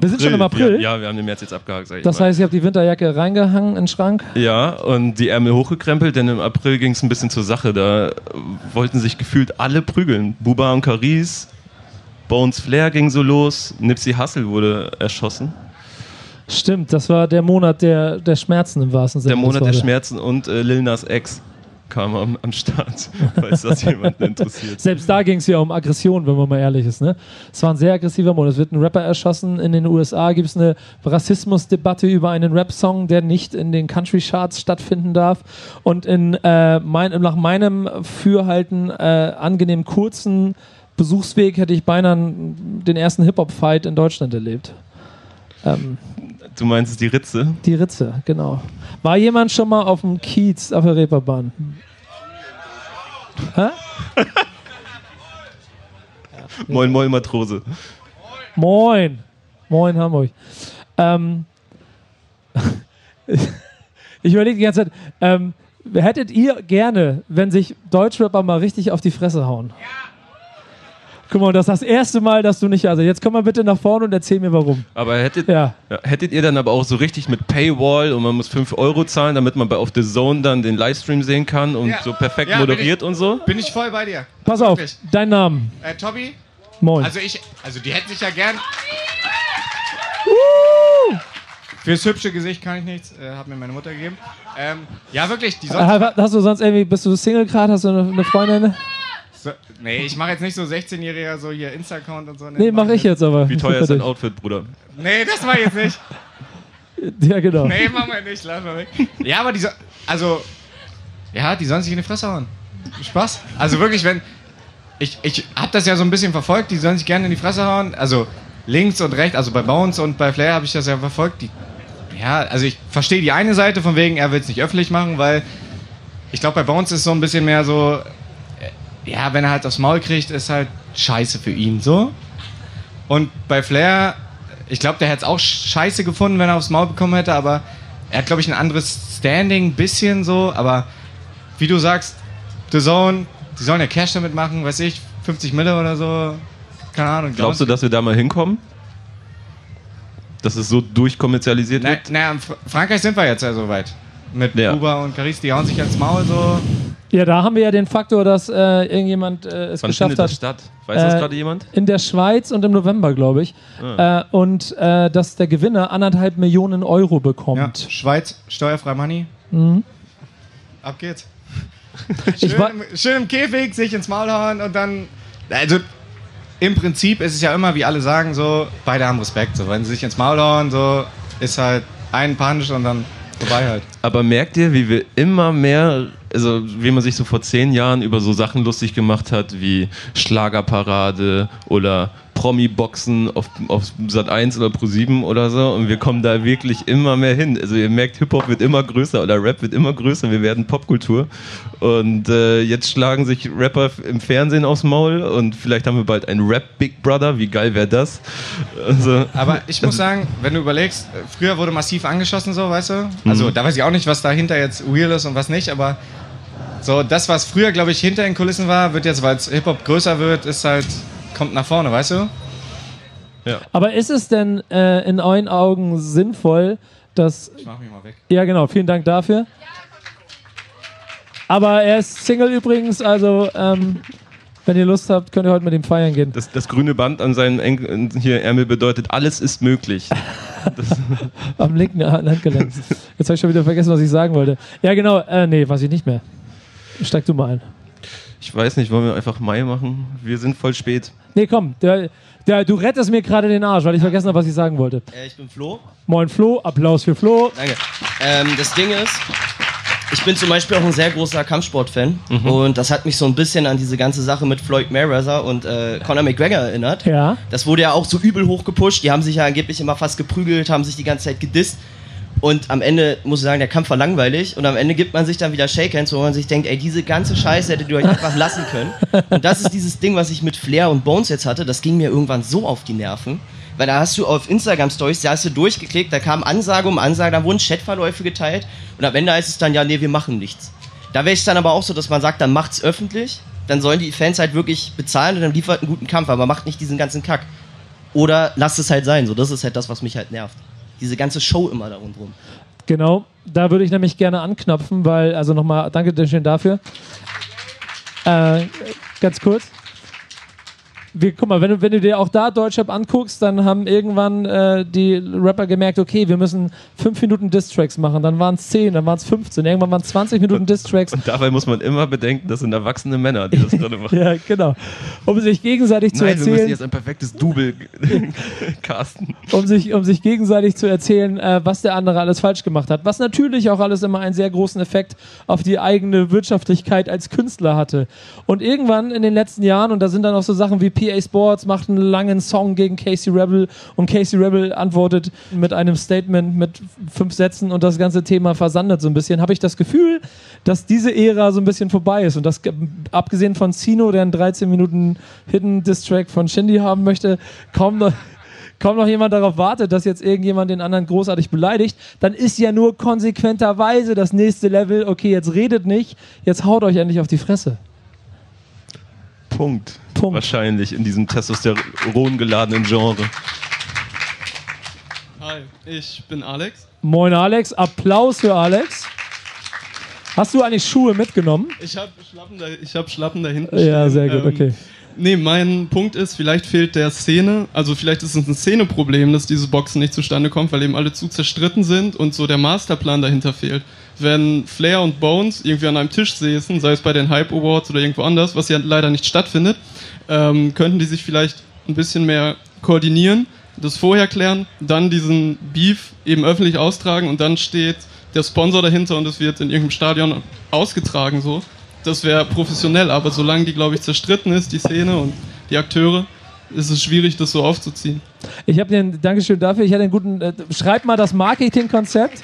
Wir sind schon im April? Ja, ja, wir haben den März jetzt abgehakt, sag ich Das mal. heißt, ihr habt die Winterjacke reingehangen in den Schrank? Ja, und die Ärmel hochgekrempelt, denn im April ging es ein bisschen zur Sache. Da wollten sich gefühlt alle prügeln. Buba und Caris, Bones Flair ging so los, Nipsey Hussle wurde erschossen. Stimmt, das war der Monat der, der Schmerzen im wahrsten Sinne. Der Monat der. Schmerzen und äh, Lil Nas X kam am, am Start, falls das jemanden interessiert. Selbst da ging es ja um Aggression, wenn man mal ehrlich ist. Ne? Es war ein sehr aggressiver Monat. Es wird ein Rapper erschossen. In den USA gibt es eine Rassismusdebatte über einen Rap-Song, der nicht in den Country-Charts stattfinden darf. Und in, äh, mein, nach meinem Fürhalten äh, angenehm kurzen Besuchsweg hätte ich beinahe den ersten Hip-Hop-Fight in Deutschland erlebt. Ähm, Du meinst es die Ritze? die Ritze, genau. War jemand schon mal auf dem Kiez auf der Reeperbahn? Hä? Moin Moin Matrose. Moin. Moin Hamburg. Ähm, ich überlege die ganze Zeit, ähm, hättet ihr gerne, wenn sich Deutschrapper mal richtig auf die Fresse hauen? Guck mal, das ist das erste Mal, dass du nicht. Also, jetzt komm mal bitte nach vorne und erzähl mir warum. Aber hättet, Ja. ja, hättet ihr dann aber auch so richtig mit Paywall und man muss 5 Euro zahlen, damit man bei auf The Zone dann den Livestream sehen kann und Ja. so perfekt moderiert und so? Bin ich voll bei dir. Pass auf, Wirklich. dein Name. Äh, Tobi? Moin. Also ich, also die hätten sich ja gern. Fürs hübsche Gesicht kann ich nichts, äh, hat mir meine Mutter gegeben. Ähm, ja, wirklich, die sonst. Äh, hast du sonst irgendwie, bist du Single gerade? Hast du eine, eine Freundin? So, nee, ich mache jetzt nicht so 16-Jähriger, so hier Insta-Account und so. Nee, mach ich jetzt aber. Wie teuer ist dein. Outfit, Bruder? Nee, das mach ich jetzt nicht. Ja, genau. Nee, machen wir nicht, lass mal weg. Ja, aber die so, also, ja, die sollen sich in die Fresse hauen. Spaß. Also wirklich, wenn, ich, ich hab das ja so ein bisschen verfolgt, die sollen sich gerne in die Fresse hauen. Also links und rechts, also bei Bones und bei Flair habe ich das ja verfolgt. Die, ja, also ich verstehe die eine Seite von wegen, er will es nicht öffentlich machen, weil ich glaube, bei Bones ist so ein bisschen mehr so, ja, wenn er halt aufs Maul kriegt, ist halt scheiße für ihn, so. Und bei Flair, ich glaube, der hätte es auch scheiße gefunden, wenn er aufs Maul bekommen hätte, aber er hat, glaube ich, ein anderes Standing, bisschen so, aber wie du sagst, The Zone, die sollen ja Cash damit machen, weiß ich, 50 Mille oder so, keine Ahnung. Glaubst du, dass wir da mal hinkommen? Dass es so durchkommerzialisiert Na, wird? naja, in Fr Frankreich sind wir jetzt ja soweit. Mit Ja. Uber und Caris, die hauen sich ins Maul so. Ja, da haben wir ja den Faktor, dass äh, irgendjemand äh, es Wann geschafft findet hat. das statt? Weiß das Äh, gerade jemand? In der Schweiz und im November, glaube ich. Ah. Äh, und äh, dass der Gewinner anderthalb Millionen Euro bekommt. Schweiz, steuerfrei Money. Mhm. Ab geht's. Ich Schön, im, schön im Käfig, sich ins Maul hauen und dann. Also, im Prinzip ist es ja immer, wie alle sagen, so, beide haben Respekt. So, wenn sie sich ins Maul hauen, so, ist halt ein Punch und dann vorbei halt. Aber merkt ihr, wie wir immer mehr, also wie man sich so vor zehn Jahren über so Sachen lustig gemacht hat, wie Schlagerparade oder Promi-Boxen auf, auf Sat 1 oder Pro 7 oder so und wir kommen da wirklich immer mehr hin. Also ihr merkt, Hip-Hop wird immer größer oder Rap wird immer größer, wir werden Popkultur und äh, jetzt schlagen sich Rapper im Fernsehen aufs Maul und vielleicht haben wir bald einen Rap-Big Brother, wie geil wäre das? Also, Aber ich muss sagen, wenn du überlegst, äh, früher wurde massiv angeschossen, so, weißt du? Also, da weiß ich auch nicht, was dahinter jetzt real ist und was nicht, aber so, das, was früher, glaube ich, hinter den Kulissen war, wird jetzt, weil es Hip-Hop größer wird, ist halt, kommt nach vorne, weißt du? Aber ist es denn äh, in euren Augen sinnvoll, dass. Ich mach mich mal weg. Ja, genau, vielen Dank dafür. Aber er ist Single übrigens, also ähm, wenn ihr Lust habt, könnt ihr heute mit ihm feiern gehen. das, das grüne Band an seinen Eng hier Ärmel bedeutet, alles ist möglich. Am linken Handgelenk. Jetzt habe ich schon wieder vergessen, was ich sagen wollte. Ja, genau, äh, nee, weiß ich nicht mehr. Steig du mal ein. Ich weiß nicht, wollen wir einfach Mai machen? Wir sind voll spät. Nee, komm, der, der, du rettest mir gerade den Arsch, weil ich vergessen habe, was ich sagen wollte. Äh, ich bin Flo. Moin Flo, Applaus für Flo. Danke. Ähm, das Ding ist, ich bin zum Beispiel auch ein sehr großer Kampfsport-Fan und das hat mich so ein bisschen an diese ganze Sache mit Floyd Mayweather und äh, Conor McGregor erinnert. Ja. Das wurde ja auch so übel hochgepusht. Die haben sich ja angeblich immer fast geprügelt, haben sich die ganze Zeit gedisst. Und am Ende muss ich sagen, der Kampf war langweilig. Und am Ende gibt man sich dann wieder Shakehands, wo man sich denkt, ey, diese ganze Scheiße hättet ihr euch einfach lassen können. Und das ist dieses Ding, was ich mit Flair und Bones jetzt hatte. Das ging mir irgendwann so auf die Nerven. Weil da hast du auf Instagram-Stories, da hast du durchgeklickt, da kam Ansage um Ansage, da wurden Chatverläufe geteilt und am Ende heißt es dann, ja, nee, wir machen nichts. Da wäre es dann aber auch so, dass man sagt, dann macht's öffentlich, dann sollen die Fans halt wirklich bezahlen und dann liefert einen guten Kampf, aber macht nicht diesen ganzen Kack. Oder lasst es halt sein, so, das ist halt das, was mich halt nervt. Diese ganze Show immer da rundherum. Genau, da würde ich nämlich gerne anknopfen, weil, also nochmal, danke schön dafür. Äh, ganz kurz. Wir, guck mal, wenn du, wenn du dir auch da Deutschrap anguckst, dann haben irgendwann äh, die Rapper gemerkt, okay, wir müssen fünf Minuten Distracks machen. Dann waren es zehn, dann waren es 15, irgendwann waren es 20 Minuten Distracks. Und dabei muss man immer bedenken, das sind erwachsene Männer, die das gerade machen. ja, genau. Um sich gegenseitig zu Nein, wir erzählen. müssen jetzt ein perfektes Double casten. um sich, um sich gegenseitig zu erzählen, äh, was der andere alles falsch gemacht hat. Was natürlich auch alles immer einen sehr großen Effekt auf die eigene Wirtschaftlichkeit als Künstler hatte. Und irgendwann in den letzten Jahren, und da sind dann auch so Sachen wie PA Sports macht einen langen Song gegen Casey Rebel und Casey Rebel antwortet mit einem Statement mit fünf Sätzen und das ganze Thema versandet so ein bisschen, habe ich das Gefühl, dass diese Ära so ein bisschen vorbei ist. Und das, abgesehen von Sino, der einen 13 Minuten Hidden Distrack von Shindy haben möchte, kaum noch kaum noch jemand darauf wartet, dass jetzt irgendjemand den anderen großartig beleidigt, dann ist ja nur konsequenterweise das nächste Level, okay, jetzt redet nicht, jetzt haut euch endlich auf die Fresse. Punkt. Punkt. Wahrscheinlich in diesem Testosteron geladenen Genre. Hi, ich bin Alex. Moin Alex, Applaus für Alex. Hast du eigentlich Schuhe mitgenommen? Ich habe Schlappen, da, ich hab Schlappen da hinten. Ja, stehen. sehr gut, Ähm, okay. Nee, mein Punkt ist, vielleicht fehlt der Szene, also vielleicht ist es ein Szeneproblem, dass diese Boxen nicht zustande kommt, weil eben alle zu zerstritten sind und so der Masterplan dahinter fehlt. Wenn Flair und Bones irgendwie an einem Tisch säßen, sei es bei den Hype Awards oder irgendwo anders, was ja leider nicht stattfindet, ähm, könnten die sich vielleicht ein bisschen mehr koordinieren, das vorher klären, dann diesen Beef eben öffentlich austragen und dann steht der Sponsor dahinter und es wird in irgendeinem Stadion ausgetragen so. Das wäre professionell, aber solange die, glaube ich, zerstritten ist, die Szene und die Akteure, ist es schwierig, das so aufzuziehen. Ich habe den, Dankeschön dafür, ich hatte einen guten, äh, schreib mal das Marketingkonzept.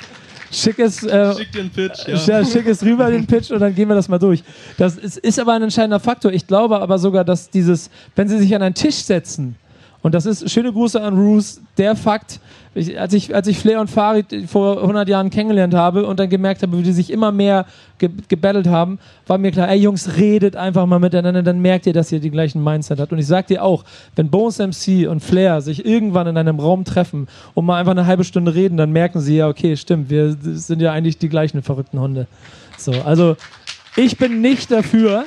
Schick es, äh, Schick einen Pitch, ja. ja. schick es rüber, den Pitch, und dann gehen wir das mal durch. Das ist, ist aber ein entscheidender Faktor. Ich glaube aber sogar, dass dieses, wenn sie sich an einen Tisch setzen, und das ist, schöne Grüße an Roos, der Fakt, ich, als, ich, als ich Flair und Farid vor 100 Jahren kennengelernt habe und dann gemerkt habe, wie die sich immer mehr ge gebattelt haben, war mir klar, ey Jungs, redet einfach mal miteinander, dann merkt ihr, dass ihr die gleichen Mindset habt. Und ich sag dir auch, wenn Bones MC und Flair sich irgendwann in einem Raum treffen und mal einfach eine halbe Stunde reden, dann merken sie ja, okay, stimmt, wir sind ja eigentlich die gleichen verrückten Hunde. So, also ich bin nicht dafür,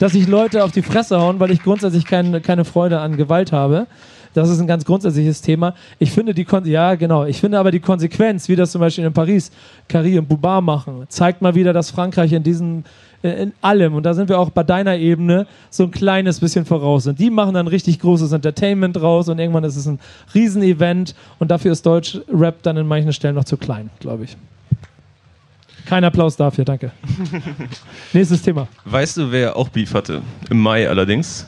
dass sich Leute auf die Fresse hauen, weil ich grundsätzlich kein, keine Freude an Gewalt habe. Das ist ein ganz grundsätzliches Thema. Ich finde die Kon ja genau. Ich finde aber die Konsequenz, wie das zum Beispiel in Paris Carrie und Bubar machen, zeigt mal wieder, dass Frankreich in diesen äh, in allem und da sind wir auch bei deiner Ebene so ein kleines bisschen voraus sind. Die machen dann richtig großes Entertainment draus und irgendwann ist es ein Riesenevent und dafür ist Deutsch Rap dann in manchen Stellen noch zu klein, glaube ich. Kein Applaus dafür, danke. Nächstes Thema. Weißt du, wer auch Beef hatte? Im Mai allerdings.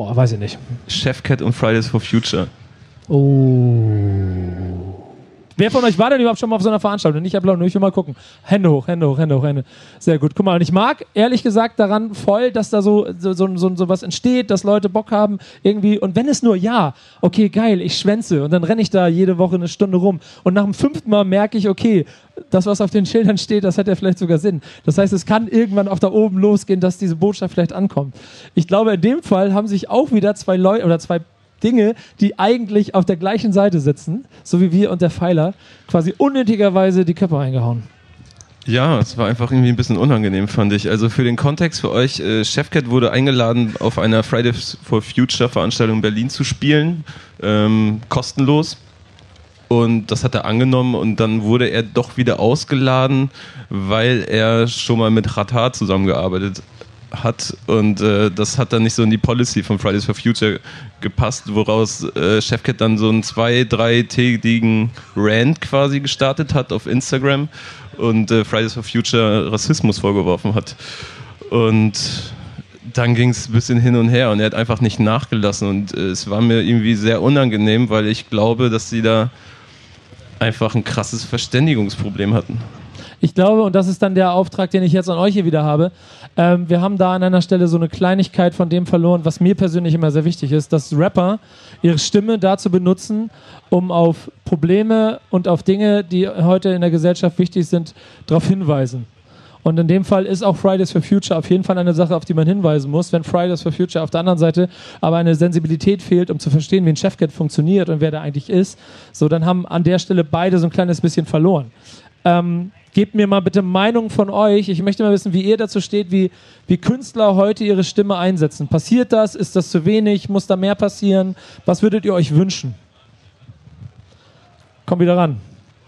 Oh, weiß ich nicht. Chefcat und Fridays for Future. Oh. Wer von euch war denn überhaupt schon mal auf so einer Veranstaltung? Nicht applaudieren, ich will mal gucken. Hände hoch, Hände hoch, Hände hoch, Hände. Sehr gut. Guck mal, und ich mag ehrlich gesagt daran voll, dass da so, so, so, so, so was entsteht, dass Leute Bock haben irgendwie. Und wenn es nur ja, okay, geil, ich schwänze und dann renne ich da jede Woche eine Stunde rum. Und nach dem fünften Mal merke ich, okay, das, was auf den Schildern steht, das hat ja vielleicht sogar Sinn. Das heißt, es kann irgendwann auch da oben losgehen, dass diese Botschaft vielleicht ankommt. Ich glaube, in dem Fall haben sich auch wieder zwei Leute oder zwei Dinge, die eigentlich auf der gleichen Seite sitzen, so wie wir und der Pfeiler, quasi unnötigerweise die Köpfe eingehauen. Ja, es war einfach irgendwie ein bisschen unangenehm, fand ich. Also für den Kontext für euch, äh, Chefcat wurde eingeladen, auf einer Fridays for Future Veranstaltung in Berlin zu spielen, ähm, kostenlos. Und das hat er angenommen und dann wurde er doch wieder ausgeladen, weil er schon mal mit Ratar zusammengearbeitet hat und äh, das hat dann nicht so in die Policy von Fridays for Future gepasst, woraus äh, Chefcat dann so einen zwei-, dreitägigen Rant quasi gestartet hat auf Instagram und äh, Fridays for Future Rassismus vorgeworfen hat. Und dann ging es ein bisschen hin und her und er hat einfach nicht nachgelassen und äh, es war mir irgendwie sehr unangenehm, weil ich glaube, dass sie da einfach ein krasses Verständigungsproblem hatten. Ich glaube, und das ist dann der Auftrag, den ich jetzt an euch hier wieder habe. Ähm, wir haben da an einer Stelle so eine Kleinigkeit von dem verloren, was mir persönlich immer sehr wichtig ist, dass Rapper ihre Stimme dazu benutzen, um auf Probleme und auf Dinge, die heute in der Gesellschaft wichtig sind, darauf hinweisen. Und in dem Fall ist auch Fridays for Future auf jeden Fall eine Sache, auf die man hinweisen muss. Wenn Fridays for Future auf der anderen Seite aber eine Sensibilität fehlt, um zu verstehen, wie ein Chefcat funktioniert und wer da eigentlich ist, so dann haben an der Stelle beide so ein kleines bisschen verloren. Ähm, gebt mir mal bitte Meinung von euch. Ich möchte mal wissen, wie ihr dazu steht, wie, wie Künstler heute ihre Stimme einsetzen. Passiert das? Ist das zu wenig? Muss da mehr passieren? Was würdet ihr euch wünschen? Komm wieder ran.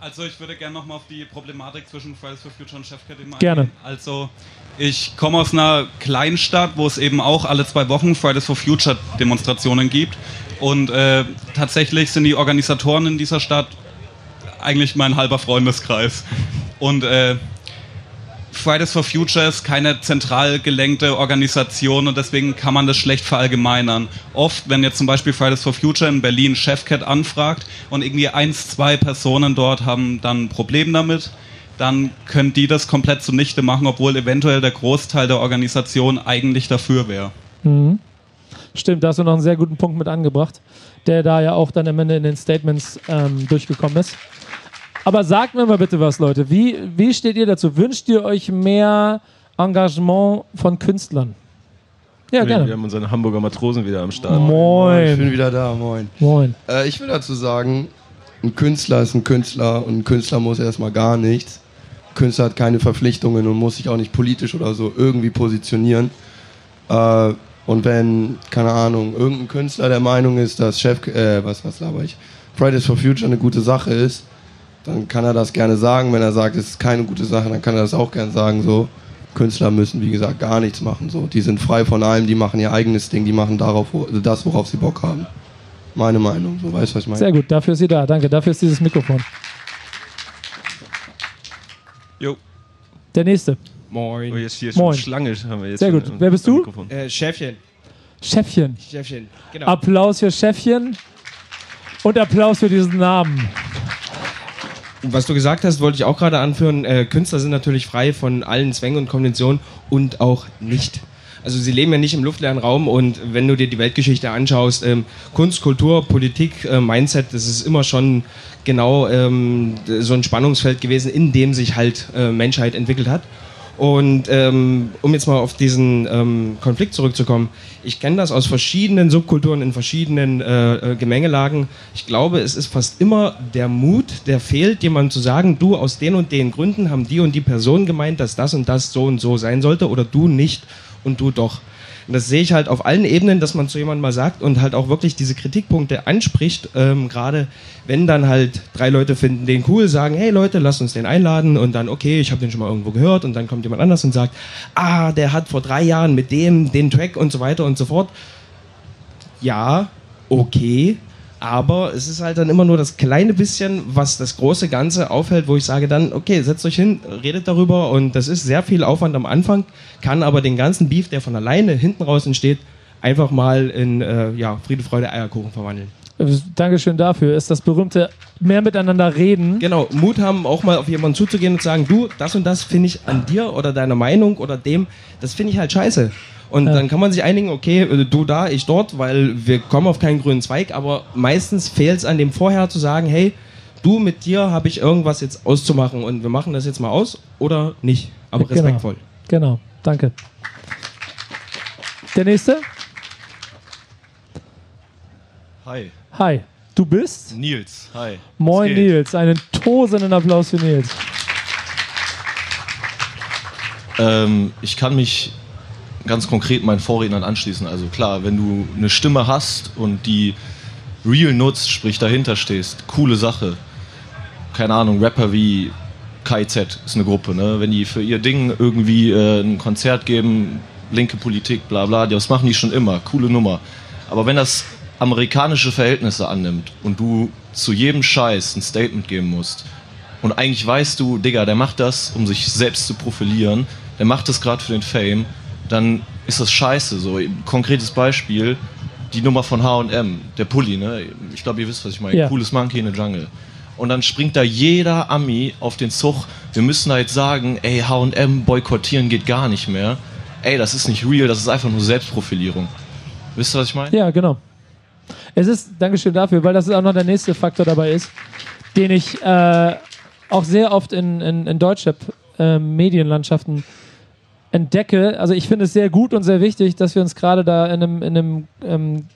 Also ich würde gerne nochmal auf die Problematik zwischen Fridays for Future und eingehen. Gerne. Also ich komme aus einer Kleinstadt, wo es eben auch alle zwei Wochen Fridays for Future Demonstrationen gibt. Und äh, tatsächlich sind die Organisatoren in dieser Stadt eigentlich mein halber Freundeskreis. Und äh, Fridays for Future ist keine zentral gelenkte Organisation und deswegen kann man das schlecht verallgemeinern. Oft, wenn jetzt zum Beispiel Fridays for Future in Berlin Chefcat anfragt und irgendwie eins, zwei Personen dort haben dann ein Problem damit, dann können die das komplett zunichte machen, obwohl eventuell der Großteil der Organisation eigentlich dafür wäre. Mhm. Stimmt, da hast du noch einen sehr guten Punkt mit angebracht, der da ja auch dann am Ende in den Statements ähm, durchgekommen ist. Aber sagt mir mal bitte was, Leute. Wie, wie steht ihr dazu? Wünscht ihr euch mehr Engagement von Künstlern? Ja, wir, gerne. Wir haben unseren Hamburger Matrosen wieder am Start. Moin. Ich bin wieder da, moin. Moin. Äh, ich will dazu sagen, ein Künstler ist ein Künstler und ein Künstler muss erstmal gar nichts. Ein Künstler hat keine Verpflichtungen und muss sich auch nicht politisch oder so irgendwie positionieren. Äh, und wenn, keine Ahnung, irgendein Künstler der Meinung ist, dass Chef, äh, was, was laber ich, Fridays for Future eine gute Sache ist, dann kann er das gerne sagen. Wenn er sagt, es ist keine gute Sache, dann kann er das auch gerne sagen. So, Künstler müssen, wie gesagt, gar nichts machen. So, die sind frei von allem, die machen ihr eigenes Ding, die machen darauf, also das, worauf sie Bock haben. Meine Meinung, so weißt du, was ich meine. Sehr gut, dafür ist sie da. Danke, dafür ist dieses Mikrofon. Jo. Der nächste. Moin. Oh, jetzt hier Moin. schon Schlange haben wir jetzt. Sehr gut. am- Wer bist du? Äh, Chefchen. Chefchen. Chefchen, genau. Applaus für Chefchen und Applaus für diesen Namen. Was du gesagt hast, wollte ich auch gerade anführen. Äh, Künstler sind natürlich frei von allen Zwängen und Konventionen und auch nicht. Also sie leben ja nicht im luftleeren Raum und wenn du dir die Weltgeschichte anschaust, ähm, Kunst, Kultur, Politik, äh, Mindset, das ist immer schon genau ähm, so ein Spannungsfeld gewesen, in dem sich halt äh, Menschheit entwickelt hat. Und ähm, um jetzt mal auf diesen ähm, Konflikt zurückzukommen, ich kenne das aus verschiedenen Subkulturen in verschiedenen äh, äh, Gemengelagen. Ich glaube, es ist fast immer der Mut, der fehlt, jemandem zu sagen, du aus den und den Gründen haben die und die Personen gemeint, dass das und das so und so sein sollte oder du nicht und du doch. Und das sehe ich halt auf allen Ebenen, dass man zu jemandem mal sagt und halt auch wirklich diese Kritikpunkte anspricht, ähm, gerade wenn dann halt drei Leute finden den cool, sagen, hey Leute, lasst uns den einladen und dann, okay, ich habe den schon mal irgendwo gehört und dann kommt jemand anders und sagt, ah, der hat vor drei Jahren mit dem den Track und so weiter und so fort. Ja, okay, aber es ist halt dann immer nur das kleine bisschen, was das große Ganze aufhält, wo ich sage dann, okay, setzt euch hin, redet darüber und das ist sehr viel Aufwand am Anfang, kann aber den ganzen Beef, der von alleine hinten raus entsteht, einfach mal in äh, ja, Friede, Freude, Eierkuchen verwandeln. Dankeschön dafür. Ist das berühmte mehr miteinander reden. Genau, Mut haben, auch mal auf jemanden zuzugehen und zu sagen, du, das und das finde ich an dir oder deiner Meinung oder dem, das finde ich halt scheiße. Und Ja. dann kann man sich einigen, okay, äh, du da, ich dort, weil wir kommen auf keinen grünen Zweig, aber meistens fehlt es an dem vorher zu sagen, hey, du mit dir habe ich irgendwas jetzt auszumachen und wir machen das jetzt mal aus oder nicht, aber Genau. respektvoll. Genau, danke. Der nächste? Hi. Hi. Du bist? Nils. Hi. Moin? Nils. Einen tosenden Applaus für Nils. Ähm, ich kann mich ganz konkret meinen Vorrednern anschließen. Also klar, wenn du eine Stimme hast und die real nutzt, sprich dahinter stehst, coole Sache. Keine Ahnung, Rapper wie KIZ ist eine Gruppe, ne? Wenn die für ihr Ding irgendwie äh, ein Konzert geben, linke Politik, bla bla, das machen die schon immer, coole Nummer. Aber wenn das amerikanische Verhältnisse annimmt und du zu jedem Scheiß ein Statement geben musst und eigentlich weißt du, Digga, der macht das, um sich selbst zu profilieren, der macht das gerade für den Fame, dann ist das scheiße. So, konkretes Beispiel, die Nummer von H&M, der Pulli, ne? Ich glaube, ihr wisst, was ich meine. Ja. Cooles Monkey in the Jungle. Und dann springt da jeder Ami auf den Zug. Wir müssen da jetzt sagen, ey, H&M boykottieren geht gar nicht mehr. Ey, das ist nicht real, das ist einfach nur Selbstprofilierung. Wisst ihr, was ich meine? Ja, genau. Es ist, Dankeschön dafür, weil das auch noch der nächste Faktor dabei ist, den ich äh, auch sehr oft in, in, in deutscher äh, Medienlandschaften entdecke. Also ich finde es sehr gut und sehr wichtig, dass wir uns gerade da in einem, in einem ähm,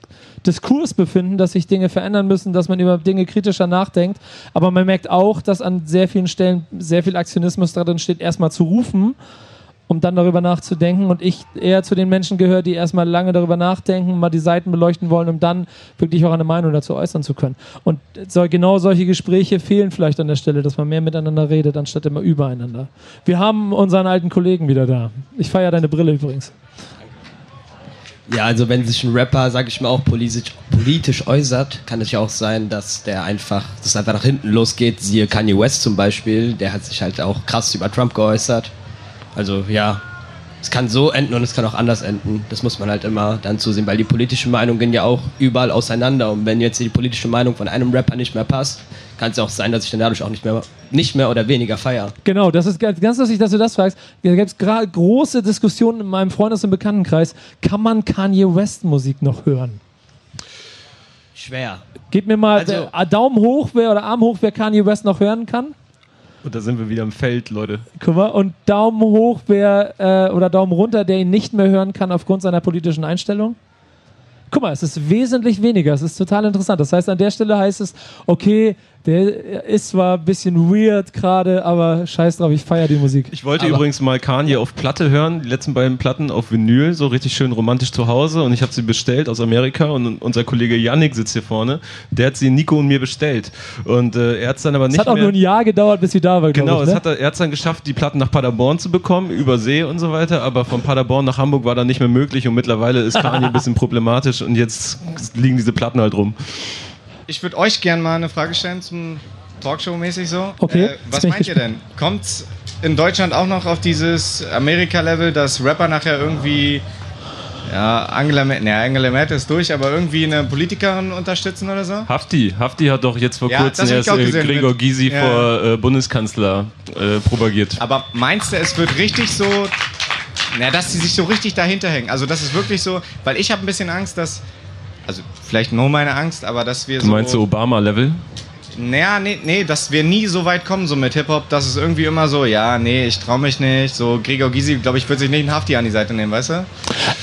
Diskurs befinden, dass sich Dinge verändern müssen, dass man über Dinge kritischer nachdenkt. Aber man merkt auch, dass an sehr vielen Stellen sehr viel Aktionismus darin steht, erstmal zu rufen um dann darüber nachzudenken. Und ich eher zu den Menschen gehöre, die erstmal lange darüber nachdenken, mal die Seiten beleuchten wollen, um dann wirklich auch eine Meinung dazu äußern zu können. Und so, genau solche Gespräche fehlen vielleicht an der Stelle, dass man mehr miteinander redet, anstatt immer übereinander. Wir haben unseren alten Kollegen wieder da. Ich feiere deine Brille übrigens. Ja, also wenn sich ein Rapper, sag ich mal, auch politisch, politisch äußert, kann es ja auch sein, dass der einfach, das einfach nach hinten losgeht. Siehe Kanye West zum Beispiel, der hat sich halt auch krass über Trump geäußert. Also ja, es kann so enden und es kann auch anders enden. Das muss man halt immer dann zusehen, weil die politischen Meinungen gehen ja auch überall auseinander. Und wenn jetzt die politische Meinung von einem Rapper nicht mehr passt, kann es ja auch sein, dass ich dann dadurch auch nicht mehr, nicht mehr oder weniger feiere. Genau, das ist ganz ganz lustig, dass du das fragst. Da gibt es gerade große Diskussionen in meinem Freundes- und Bekanntenkreis. Kann man Kanye West Musik noch hören? Schwer. Gib mir mal Also- äh, Daumen hoch, wer oder Arm hoch, wer Kanye West noch hören kann. Und da sind wir wieder im Feld, Leute. Guck mal, und Daumen hoch, wer äh, oder Daumen runter, der ihn nicht mehr hören kann aufgrund seiner politischen Einstellung. Guck mal, es ist wesentlich weniger. Es ist total interessant. Das heißt, an der Stelle heißt es, okay, der ist zwar ein bisschen weird gerade, aber scheiß drauf, ich feiere die Musik. Ich wollte übrigens mal Kanye auf Platte hören, die letzten beiden Platten auf Vinyl, so richtig schön romantisch zu Hause. Und ich habe sie bestellt aus Amerika und unser Kollege Yannick sitzt hier vorne. Der hat sie Nico und mir bestellt. Und äh, er hat es dann aber Es nicht hat auch nur ein Jahr gedauert, bis sie da war. Genau, ich, es ne? hat er, er hat es dann geschafft, die Platten nach Paderborn zu bekommen, über See und so weiter, aber von Paderborn nach Hamburg war dann nicht mehr möglich und mittlerweile ist Kanye ein bisschen problematisch und jetzt liegen diese Platten halt rum. Ich würde euch gerne mal eine Frage stellen zum Talkshow-mäßig so. Okay, Äh, was meint ihr denn? Kommt in Deutschland auch noch auf dieses Amerika-Level, dass Rapper nachher irgendwie ja, Angela, Mer- ne, Angela Merkel ist durch, aber irgendwie eine Politikerin unterstützen oder so? Hafti, Hafti hat doch jetzt vor Ja, kurzem erst äh, Gregor mit- Gysi ja. vor äh, Bundeskanzler äh, propagiert. Aber meinst du, es wird richtig so, na, dass sie sich so richtig dahinter hängen? Also das ist wirklich so, weil ich habe ein bisschen Angst, dass, also vielleicht nur meine Angst, aber dass wir Du so... meinst so Obama-Level? Naja, nee, nee, dass wir nie so weit kommen so mit Hip-Hop, dass es irgendwie immer so, ja, nee, ich trau mich nicht. So, Gregor Gysi, glaube ich, wird sich nicht einen Hafti an die Seite nehmen, weißt du?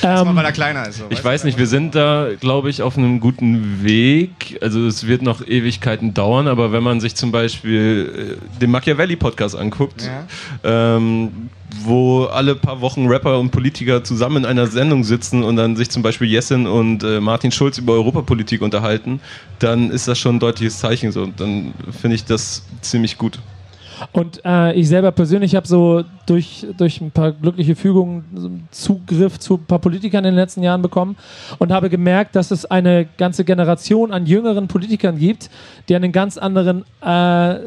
Erstmal, weil er kleiner ist. So, Ich weiß nicht, wir sind da, glaube ich, auf einem guten Weg. Also es wird noch Ewigkeiten dauern, aber wenn man sich zum Beispiel äh, den Machiavelli-Podcast anguckt, ähm, wo alle paar Wochen Rapper und Politiker zusammen in einer Sendung sitzen und dann sich zum Beispiel Jessin und äh, Martin Schulz über Europapolitik unterhalten, dann ist das schon ein deutliches Zeichen. So. Und dann finde ich das ziemlich gut. Und äh, ich selber persönlich habe so durch, durch ein paar glückliche Fügungen Zugriff zu ein paar Politikern in den letzten Jahren bekommen und habe gemerkt, dass es eine ganze Generation an jüngeren Politikern gibt, die einen ganz anderen äh,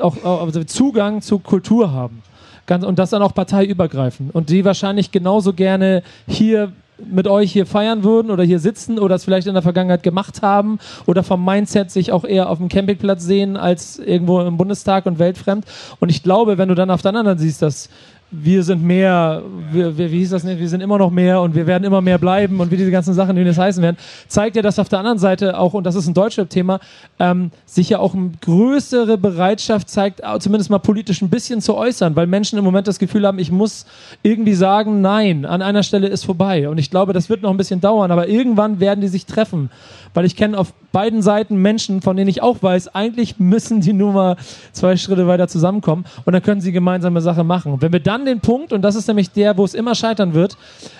auch, auch also Zugang zur Kultur haben. Ganz, und das dann auch parteiübergreifend. Und die wahrscheinlich genauso gerne hier mit euch hier feiern würden oder hier sitzen oder es vielleicht in der Vergangenheit gemacht haben oder vom Mindset sich auch eher auf dem Campingplatz sehen als irgendwo im Bundestag und weltfremd. Und ich glaube, wenn du dann auf der anderen siehst, dass wir sind mehr, wir, wir, wie hieß das nicht, wir sind immer noch mehr und wir werden immer mehr bleiben und wie diese ganzen Sachen, wie das heißen werden, zeigt ja, dass auf der anderen Seite auch, und das ist ein Deutschrap-Thema, ähm, sich ja auch eine größere Bereitschaft zeigt, zumindest mal politisch ein bisschen zu äußern, weil Menschen im Moment das Gefühl haben, ich muss irgendwie sagen, nein, an einer Stelle ist vorbei. Und ich glaube, das wird noch ein bisschen dauern, aber irgendwann werden die sich treffen. Weil ich kenne auf beiden Seiten Menschen, von denen ich auch weiß, eigentlich müssen die nur mal zwei Schritte weiter zusammenkommen und dann können sie gemeinsame Sache machen. Wenn wir dann den Punkt, und das ist nämlich der, wo es immer scheitern wird,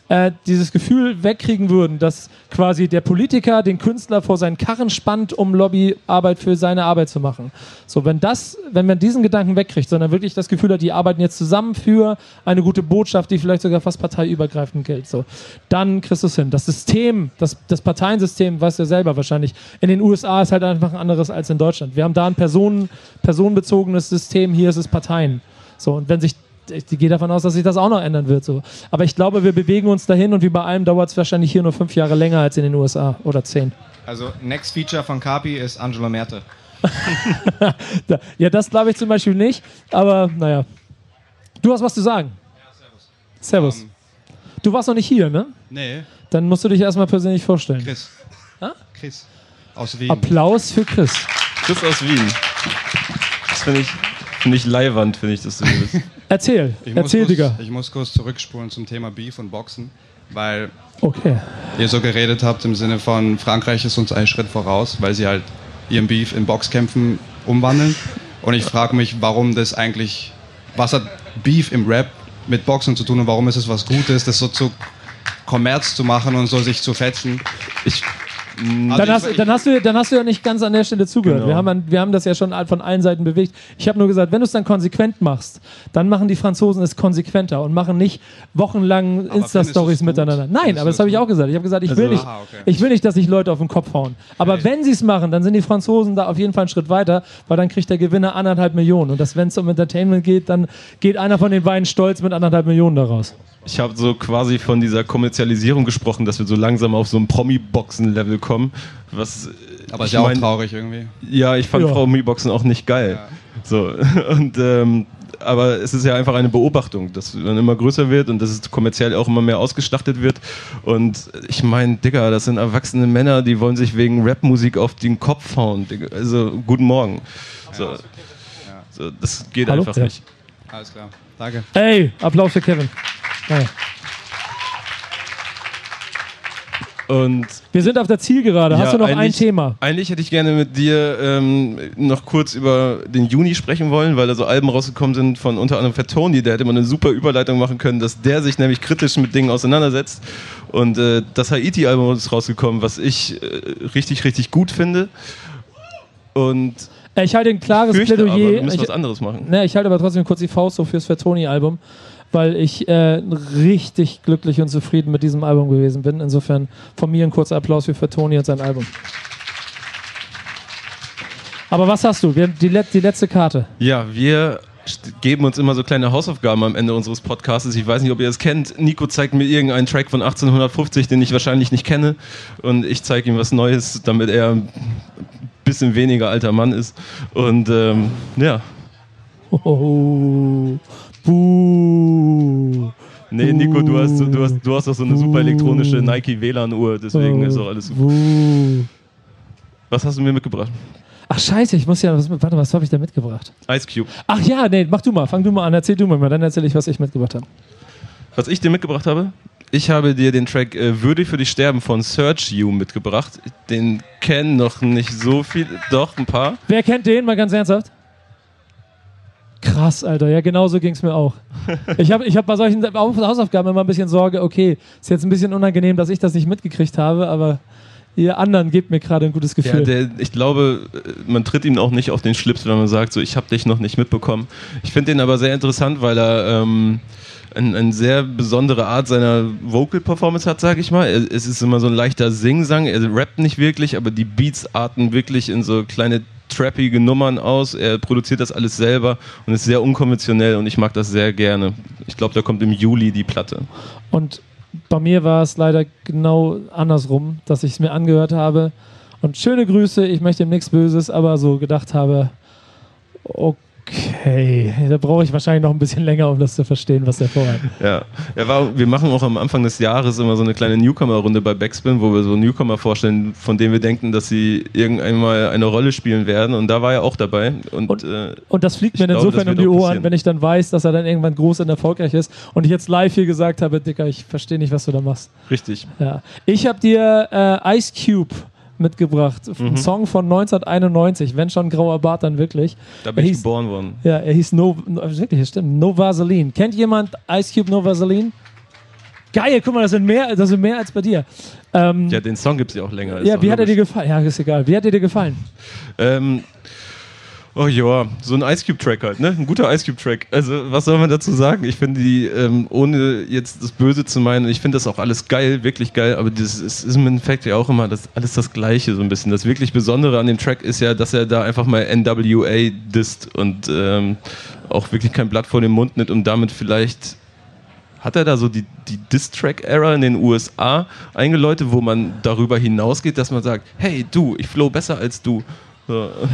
äh, dieses Gefühl wegkriegen würden, dass quasi der Politiker den Künstler vor seinen Karren spannt, um Lobbyarbeit für seine Arbeit zu machen. So, wenn das, wenn man diesen Gedanken wegkriegt, sondern wirklich das Gefühl hat, die arbeiten jetzt zusammen für eine gute Botschaft, die vielleicht sogar fast parteiübergreifend gilt, so, dann kriegst du es hin. Das System, das, das Parteiensystem, weißt du ja selber wahrscheinlich, in den USA ist halt einfach ein anderes als in Deutschland. Wir haben da ein Personen, personenbezogenes System, hier ist es Parteien. So, und wenn sich ich gehe davon aus, dass sich das auch noch ändern wird. So. Aber ich glaube, wir bewegen uns dahin und wie bei allem dauert es wahrscheinlich hier nur fünf Jahre länger als in den USA oder zehn. Also, Next Feature von Kapi ist Angela Merte. Ja, das glaube ich zum Beispiel nicht, aber naja. Du hast was zu sagen. servus. Du warst noch nicht hier, ne? Nee. Dann musst du dich erstmal persönlich vorstellen. Chris. Ah? Chris. Aus Wien. Applaus für Chris. Chris aus Wien. Das finde ich, find ich leiwand, finde ich, dass du hier bist. Erzähl, Ich muss, erzähl, kurz, Digga. ich muss kurz zurückspulen zum Thema Beef und Boxen, weil Okay. ihr so geredet habt im Sinne von Frankreich ist uns einen Schritt voraus, weil sie halt ihren Beef in Boxkämpfen umwandeln. Und ich frage mich, warum das eigentlich, was hat Beef im Rap mit Boxen zu tun und warum ist es was Gutes, das so zu Kommerz zu machen und so sich zu fetzen? Ich, Dann hast, dann, hast du, dann hast du ja nicht ganz an der Stelle zugehört. Genau. Wir, haben, wir haben das ja schon von allen Seiten bewegt. Ich habe nur gesagt, wenn du es dann konsequent machst, dann machen die Franzosen es konsequenter und machen nicht wochenlang Insta-Stories miteinander. Nein, aber das habe ich auch gesagt. Ich habe gesagt, ich will, Also- nicht, Aha, okay. ich will nicht, dass sich Leute auf den Kopf hauen. Aber wenn sie es machen, dann sind die Franzosen da auf jeden Fall einen Schritt weiter, weil dann kriegt der Gewinner anderthalb Millionen. Und wenn es um Entertainment geht, dann geht einer von den beiden stolz mit anderthalb Millionen daraus. Ich habe so quasi von dieser Kommerzialisierung gesprochen, dass wir so langsam auf so ein Promi-Boxen-Level kommen. Was, äh, Aber ist ich ja auch traurig irgendwie. Ja, ich fand Ja. Promi-Boxen auch nicht geil. So, und, ähm, aber es ist ja einfach eine Beobachtung, dass man immer größer wird und dass es kommerziell auch immer mehr ausgestattet wird. Und ich meine, Digga, das sind erwachsene Männer, die wollen sich wegen Rapmusik auf den Kopf hauen. Digga. Also, guten Morgen. So, so, das geht Hallo? einfach Ja. nicht. Alles klar. Danke. Ey, Applaus für Kevin. Ja. Und Wir sind auf der Zielgerade. Hast Ja, du noch ein Thema? Eigentlich hätte ich gerne mit dir ähm, noch kurz über den Juni sprechen wollen, weil da so Alben rausgekommen sind von unter anderem Fat Tony. Der hätte man eine super Überleitung machen können, dass der sich nämlich kritisch mit Dingen auseinandersetzt. Und äh, das Haiti-Album ist rausgekommen, was ich äh, richtig, richtig gut finde. Und Äh, Ich halte ein klares fürchte Plädoyer. aber, wir müssen ich, was anderes machen. Ne, ich halte aber trotzdem kurz die Faust so fürs Fatoni-Album, weil ich äh, richtig glücklich und zufrieden mit diesem Album gewesen bin. Insofern von mir ein kurzer Applaus für Fatoni und sein Album. Aber was hast du? Wir, die, let- die letzte Karte. Ja, wir geben uns immer so kleine Hausaufgaben am Ende unseres Podcasts. Ich weiß nicht, ob ihr es kennt. Nico zeigt mir irgendeinen Track von 1850, den ich wahrscheinlich nicht kenne. Und ich zeige ihm was Neues, damit er ein bisschen weniger alter Mann ist. Und ähm, ja. Oh, buh. Nee, Nico, du hast, du hast, du hast doch so eine super elektronische Nike WLAN-Uhr, deswegen ist auch alles super. Was hast du mir mitgebracht? Ach scheiße, ich muss ja, was, warte, was habe ich da mitgebracht? Ice Cube. Ach ja, nee, mach du mal, fang du mal an, erzähl du mal, dann erzähle ich, was ich mitgebracht habe. Was ich dir mitgebracht habe? Ich habe dir den Track äh, Würdig für dich sterben von Search You mitgebracht. Den kennen noch nicht so viel, doch ein paar. Wer kennt den, mal ganz ernsthaft? Krass, Alter. Ja, genau so ging es mir auch. Ich habe ich hab bei solchen Auf- Hausaufgaben immer ein bisschen Sorge, okay, ist jetzt ein bisschen unangenehm, dass ich das nicht mitgekriegt habe, aber ihr anderen gebt mir gerade ein gutes Ja, Gefühl. der, ich glaube, äh, man tritt ihm auch nicht auf den Schlips, wenn man sagt, so ich habe dich noch nicht mitbekommen. Ich finde den aber sehr interessant, weil er ähm, ein- eine sehr besondere Art seiner Vocal-Performance hat, sage ich mal. Es ist immer so ein leichter Singsang. Er rappt nicht wirklich, aber die Beats arten wirklich in so kleine trappige Nummern aus. Er produziert das alles selber und ist sehr unkonventionell und ich mag das sehr gerne. Ich glaube, da kommt im Juli die Platte. Und bei mir war es leider genau andersrum, dass ich es mir angehört habe. Und schöne Grüße, ich möchte ihm nichts Böses, aber so gedacht habe, okay, da brauche ich wahrscheinlich noch ein bisschen länger, um das zu verstehen, was der vorhat. Ja, er war, wir machen auch am Anfang des Jahres immer so eine kleine Newcomer-Runde bei Backspin, wo wir so Newcomer vorstellen, von denen wir denken, dass sie irgendwann mal eine Rolle spielen werden. Und da war er auch dabei. Und, äh, Und das fliegt mir glaube, insofern um die Ohren, wenn ich dann weiß, dass er dann irgendwann groß und erfolgreich ist und ich jetzt live hier gesagt habe, Dicker, ich verstehe nicht, was du da machst. Richtig. Ja. Ich habe dir äh, Ice Cube mitgebracht, ein Mhm. Song von 1991, wenn schon grauer Bart, dann wirklich. Da bin Er ich hieß- geboren worden. Ja, er hieß No, no wirklich, stimmt, No Vaseline. Kennt jemand Ice Cube No Vaseline? Geil, guck mal, das sind mehr, das sind mehr als bei dir. Ähm, Ja, den Song gibt es ja auch länger. ja, wie hat er dir gefallen? Ja, ist egal. Wie hat er dir gefallen? Ähm, oh ja, so ein Ice Cube-Track halt, ne? Ein guter Ice Cube-Track. Also, was soll man dazu sagen? Ich finde die, ähm, ohne jetzt das Böse zu meinen, ich finde das auch alles geil, wirklich geil, aber das ist, ist im Endeffekt ja auch immer das, alles das Gleiche so ein bisschen. Das wirklich Besondere an dem Track ist ja, dass er da einfach mal NWA disst und ähm, auch wirklich kein Blatt vor den Mund nimmt und damit vielleicht hat er da so die, die Diss-Track-Era in den USA eingeläutet, wo man darüber hinausgeht, dass man sagt, hey du, ich flow besser als du.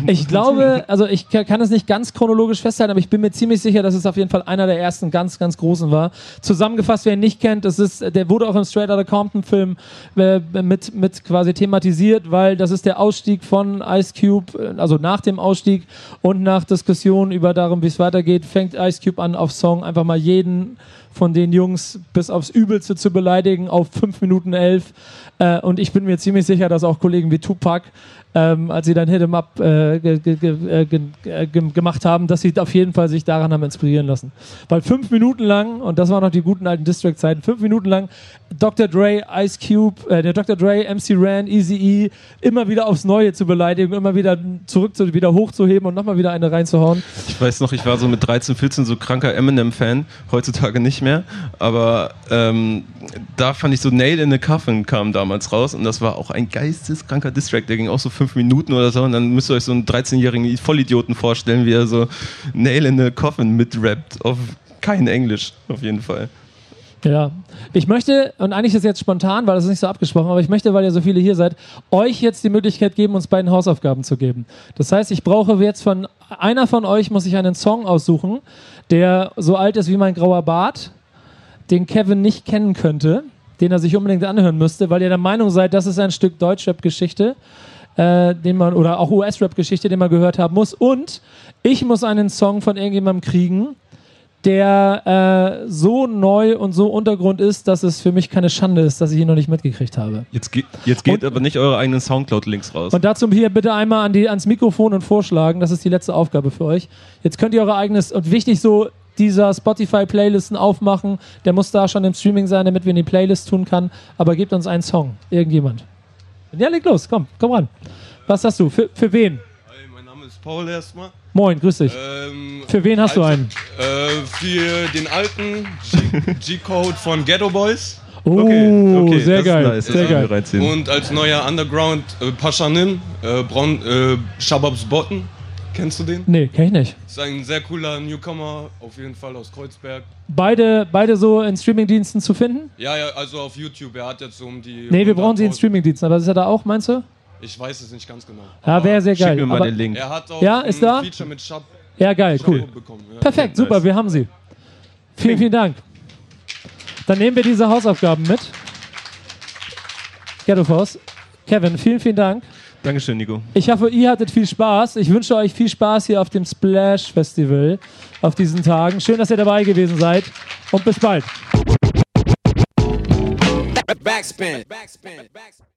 Ich glaube, also ich ka- kann es nicht ganz chronologisch festhalten, aber ich bin mir ziemlich sicher, dass es auf jeden Fall einer der ersten ganz, ganz großen war. Zusammengefasst, wer ihn nicht kennt, das ist, der wurde auch im Straight Outta Compton Film äh, mit, mit quasi thematisiert, weil das ist der Ausstieg von Ice Cube, äh, also nach dem Ausstieg und nach Diskussionen über darum, wie es weitergeht, fängt Ice Cube an, auf Song einfach mal jeden von den Jungs bis aufs Übelste zu beleidigen auf 5 Minuten 11. Äh, und ich bin mir ziemlich sicher, dass auch Kollegen wie Tupac, ähm, als sie dann Hit 'em Up äh, ge ge äh, äh, ge gemacht haben, dass sie auf jeden Fall sich daran haben inspirieren lassen. Weil fünf Minuten lang, und das waren noch die guten alten District-Zeiten, fünf Minuten lang Dr. Dre, Ice Cube, äh, der Dr. Dre, MC Ran, Easy E immer wieder aufs Neue zu beleidigen, immer wieder zurück zu, wieder hochzuheben und nochmal wieder eine reinzuhauen. Ich weiß noch, ich war so mit 13, 14 so kranker Eminem-Fan, heutzutage nicht mehr, aber ähm, da fand ich so Nail in the Coffin kam damals raus und das war auch ein geisteskranker Distrack, der ging auch so fünf Minuten oder so und dann müsst ihr euch so einen 13-jährigen Vollidioten vorstellen, wie er so Nail in the Coffin mitrappt, auf kein Englisch, auf jeden Fall. Ja, ich möchte, und eigentlich ist es jetzt spontan, weil das ist nicht so abgesprochen, aber ich möchte, weil ihr so viele hier seid, euch jetzt die Möglichkeit geben, uns beiden Hausaufgaben zu geben. Das heißt, ich brauche jetzt von, einer von euch muss sich einen Song aussuchen, der so alt ist wie mein grauer Bart, den Kevin nicht kennen könnte, den er sich unbedingt anhören müsste, weil ihr der Meinung seid, das ist ein Stück Deutschrap-Geschichte, äh, den man, oder auch US-Rap-Geschichte, den man gehört haben muss. Und ich muss einen Song von irgendjemandem kriegen, der äh, so neu und so Untergrund ist, dass es für mich keine Schande ist, dass ich ihn noch nicht mitgekriegt habe. Jetzt, ge jetzt geht aber nicht eure eigenen Soundcloud-Links raus. Und dazu hier bitte einmal an die, ans Mikrofon und vorschlagen, das ist die letzte Aufgabe für euch. Jetzt könnt ihr eure eigenes, und wichtig so, dieser Spotify-Playlisten aufmachen, der muss da schon im Streaming sein, damit wir in die Playlist tun kann, aber gebt uns einen Song, irgendjemand. Ja, leg los, komm, komm ran. Was hast du? Für, für wen? Mein Name ist Paul erstmal. Moin, grüß dich. Ähm, für wen hast du also, einen? Äh, für den alten G- G-Code von Ghetto Boys. Oh, Okay, okay, sehr geil, nice, sehr geil. Und als neuer Underground äh, Paschanin, äh, Braun, äh, Shababs Botten. Kennst du den? Nee, kenn ich nicht. Ist ein sehr cooler Newcomer, auf jeden Fall aus Kreuzberg. Beide, beide so in Streamingdiensten zu finden? Ja, ja, also auf YouTube. Er hat jetzt so um die. Nee, wir brauchen sie in Streamingdiensten, aber ist er da auch, meinst du? Ich weiß es nicht ganz genau. Ja, wäre sehr geil. Schick mir mal aber, den Link. Er hat auch Ja, ist ein da? Feature mit Shab Ja, geil, cool. Bekommen. Ja. Perfekt, super, wir haben sie. Vielen, vielen Dank. Dann nehmen wir diese Hausaufgaben mit. Ghetto Force. Kevin, vielen, vielen Dank. Dankeschön, Nico. Ich hoffe, ihr hattet viel Spaß. Ich wünsche euch viel Spaß hier auf dem Splash Festival auf diesen Tagen. Schön, dass ihr dabei gewesen seid und bis bald. Backspin. Backspin. Backspin.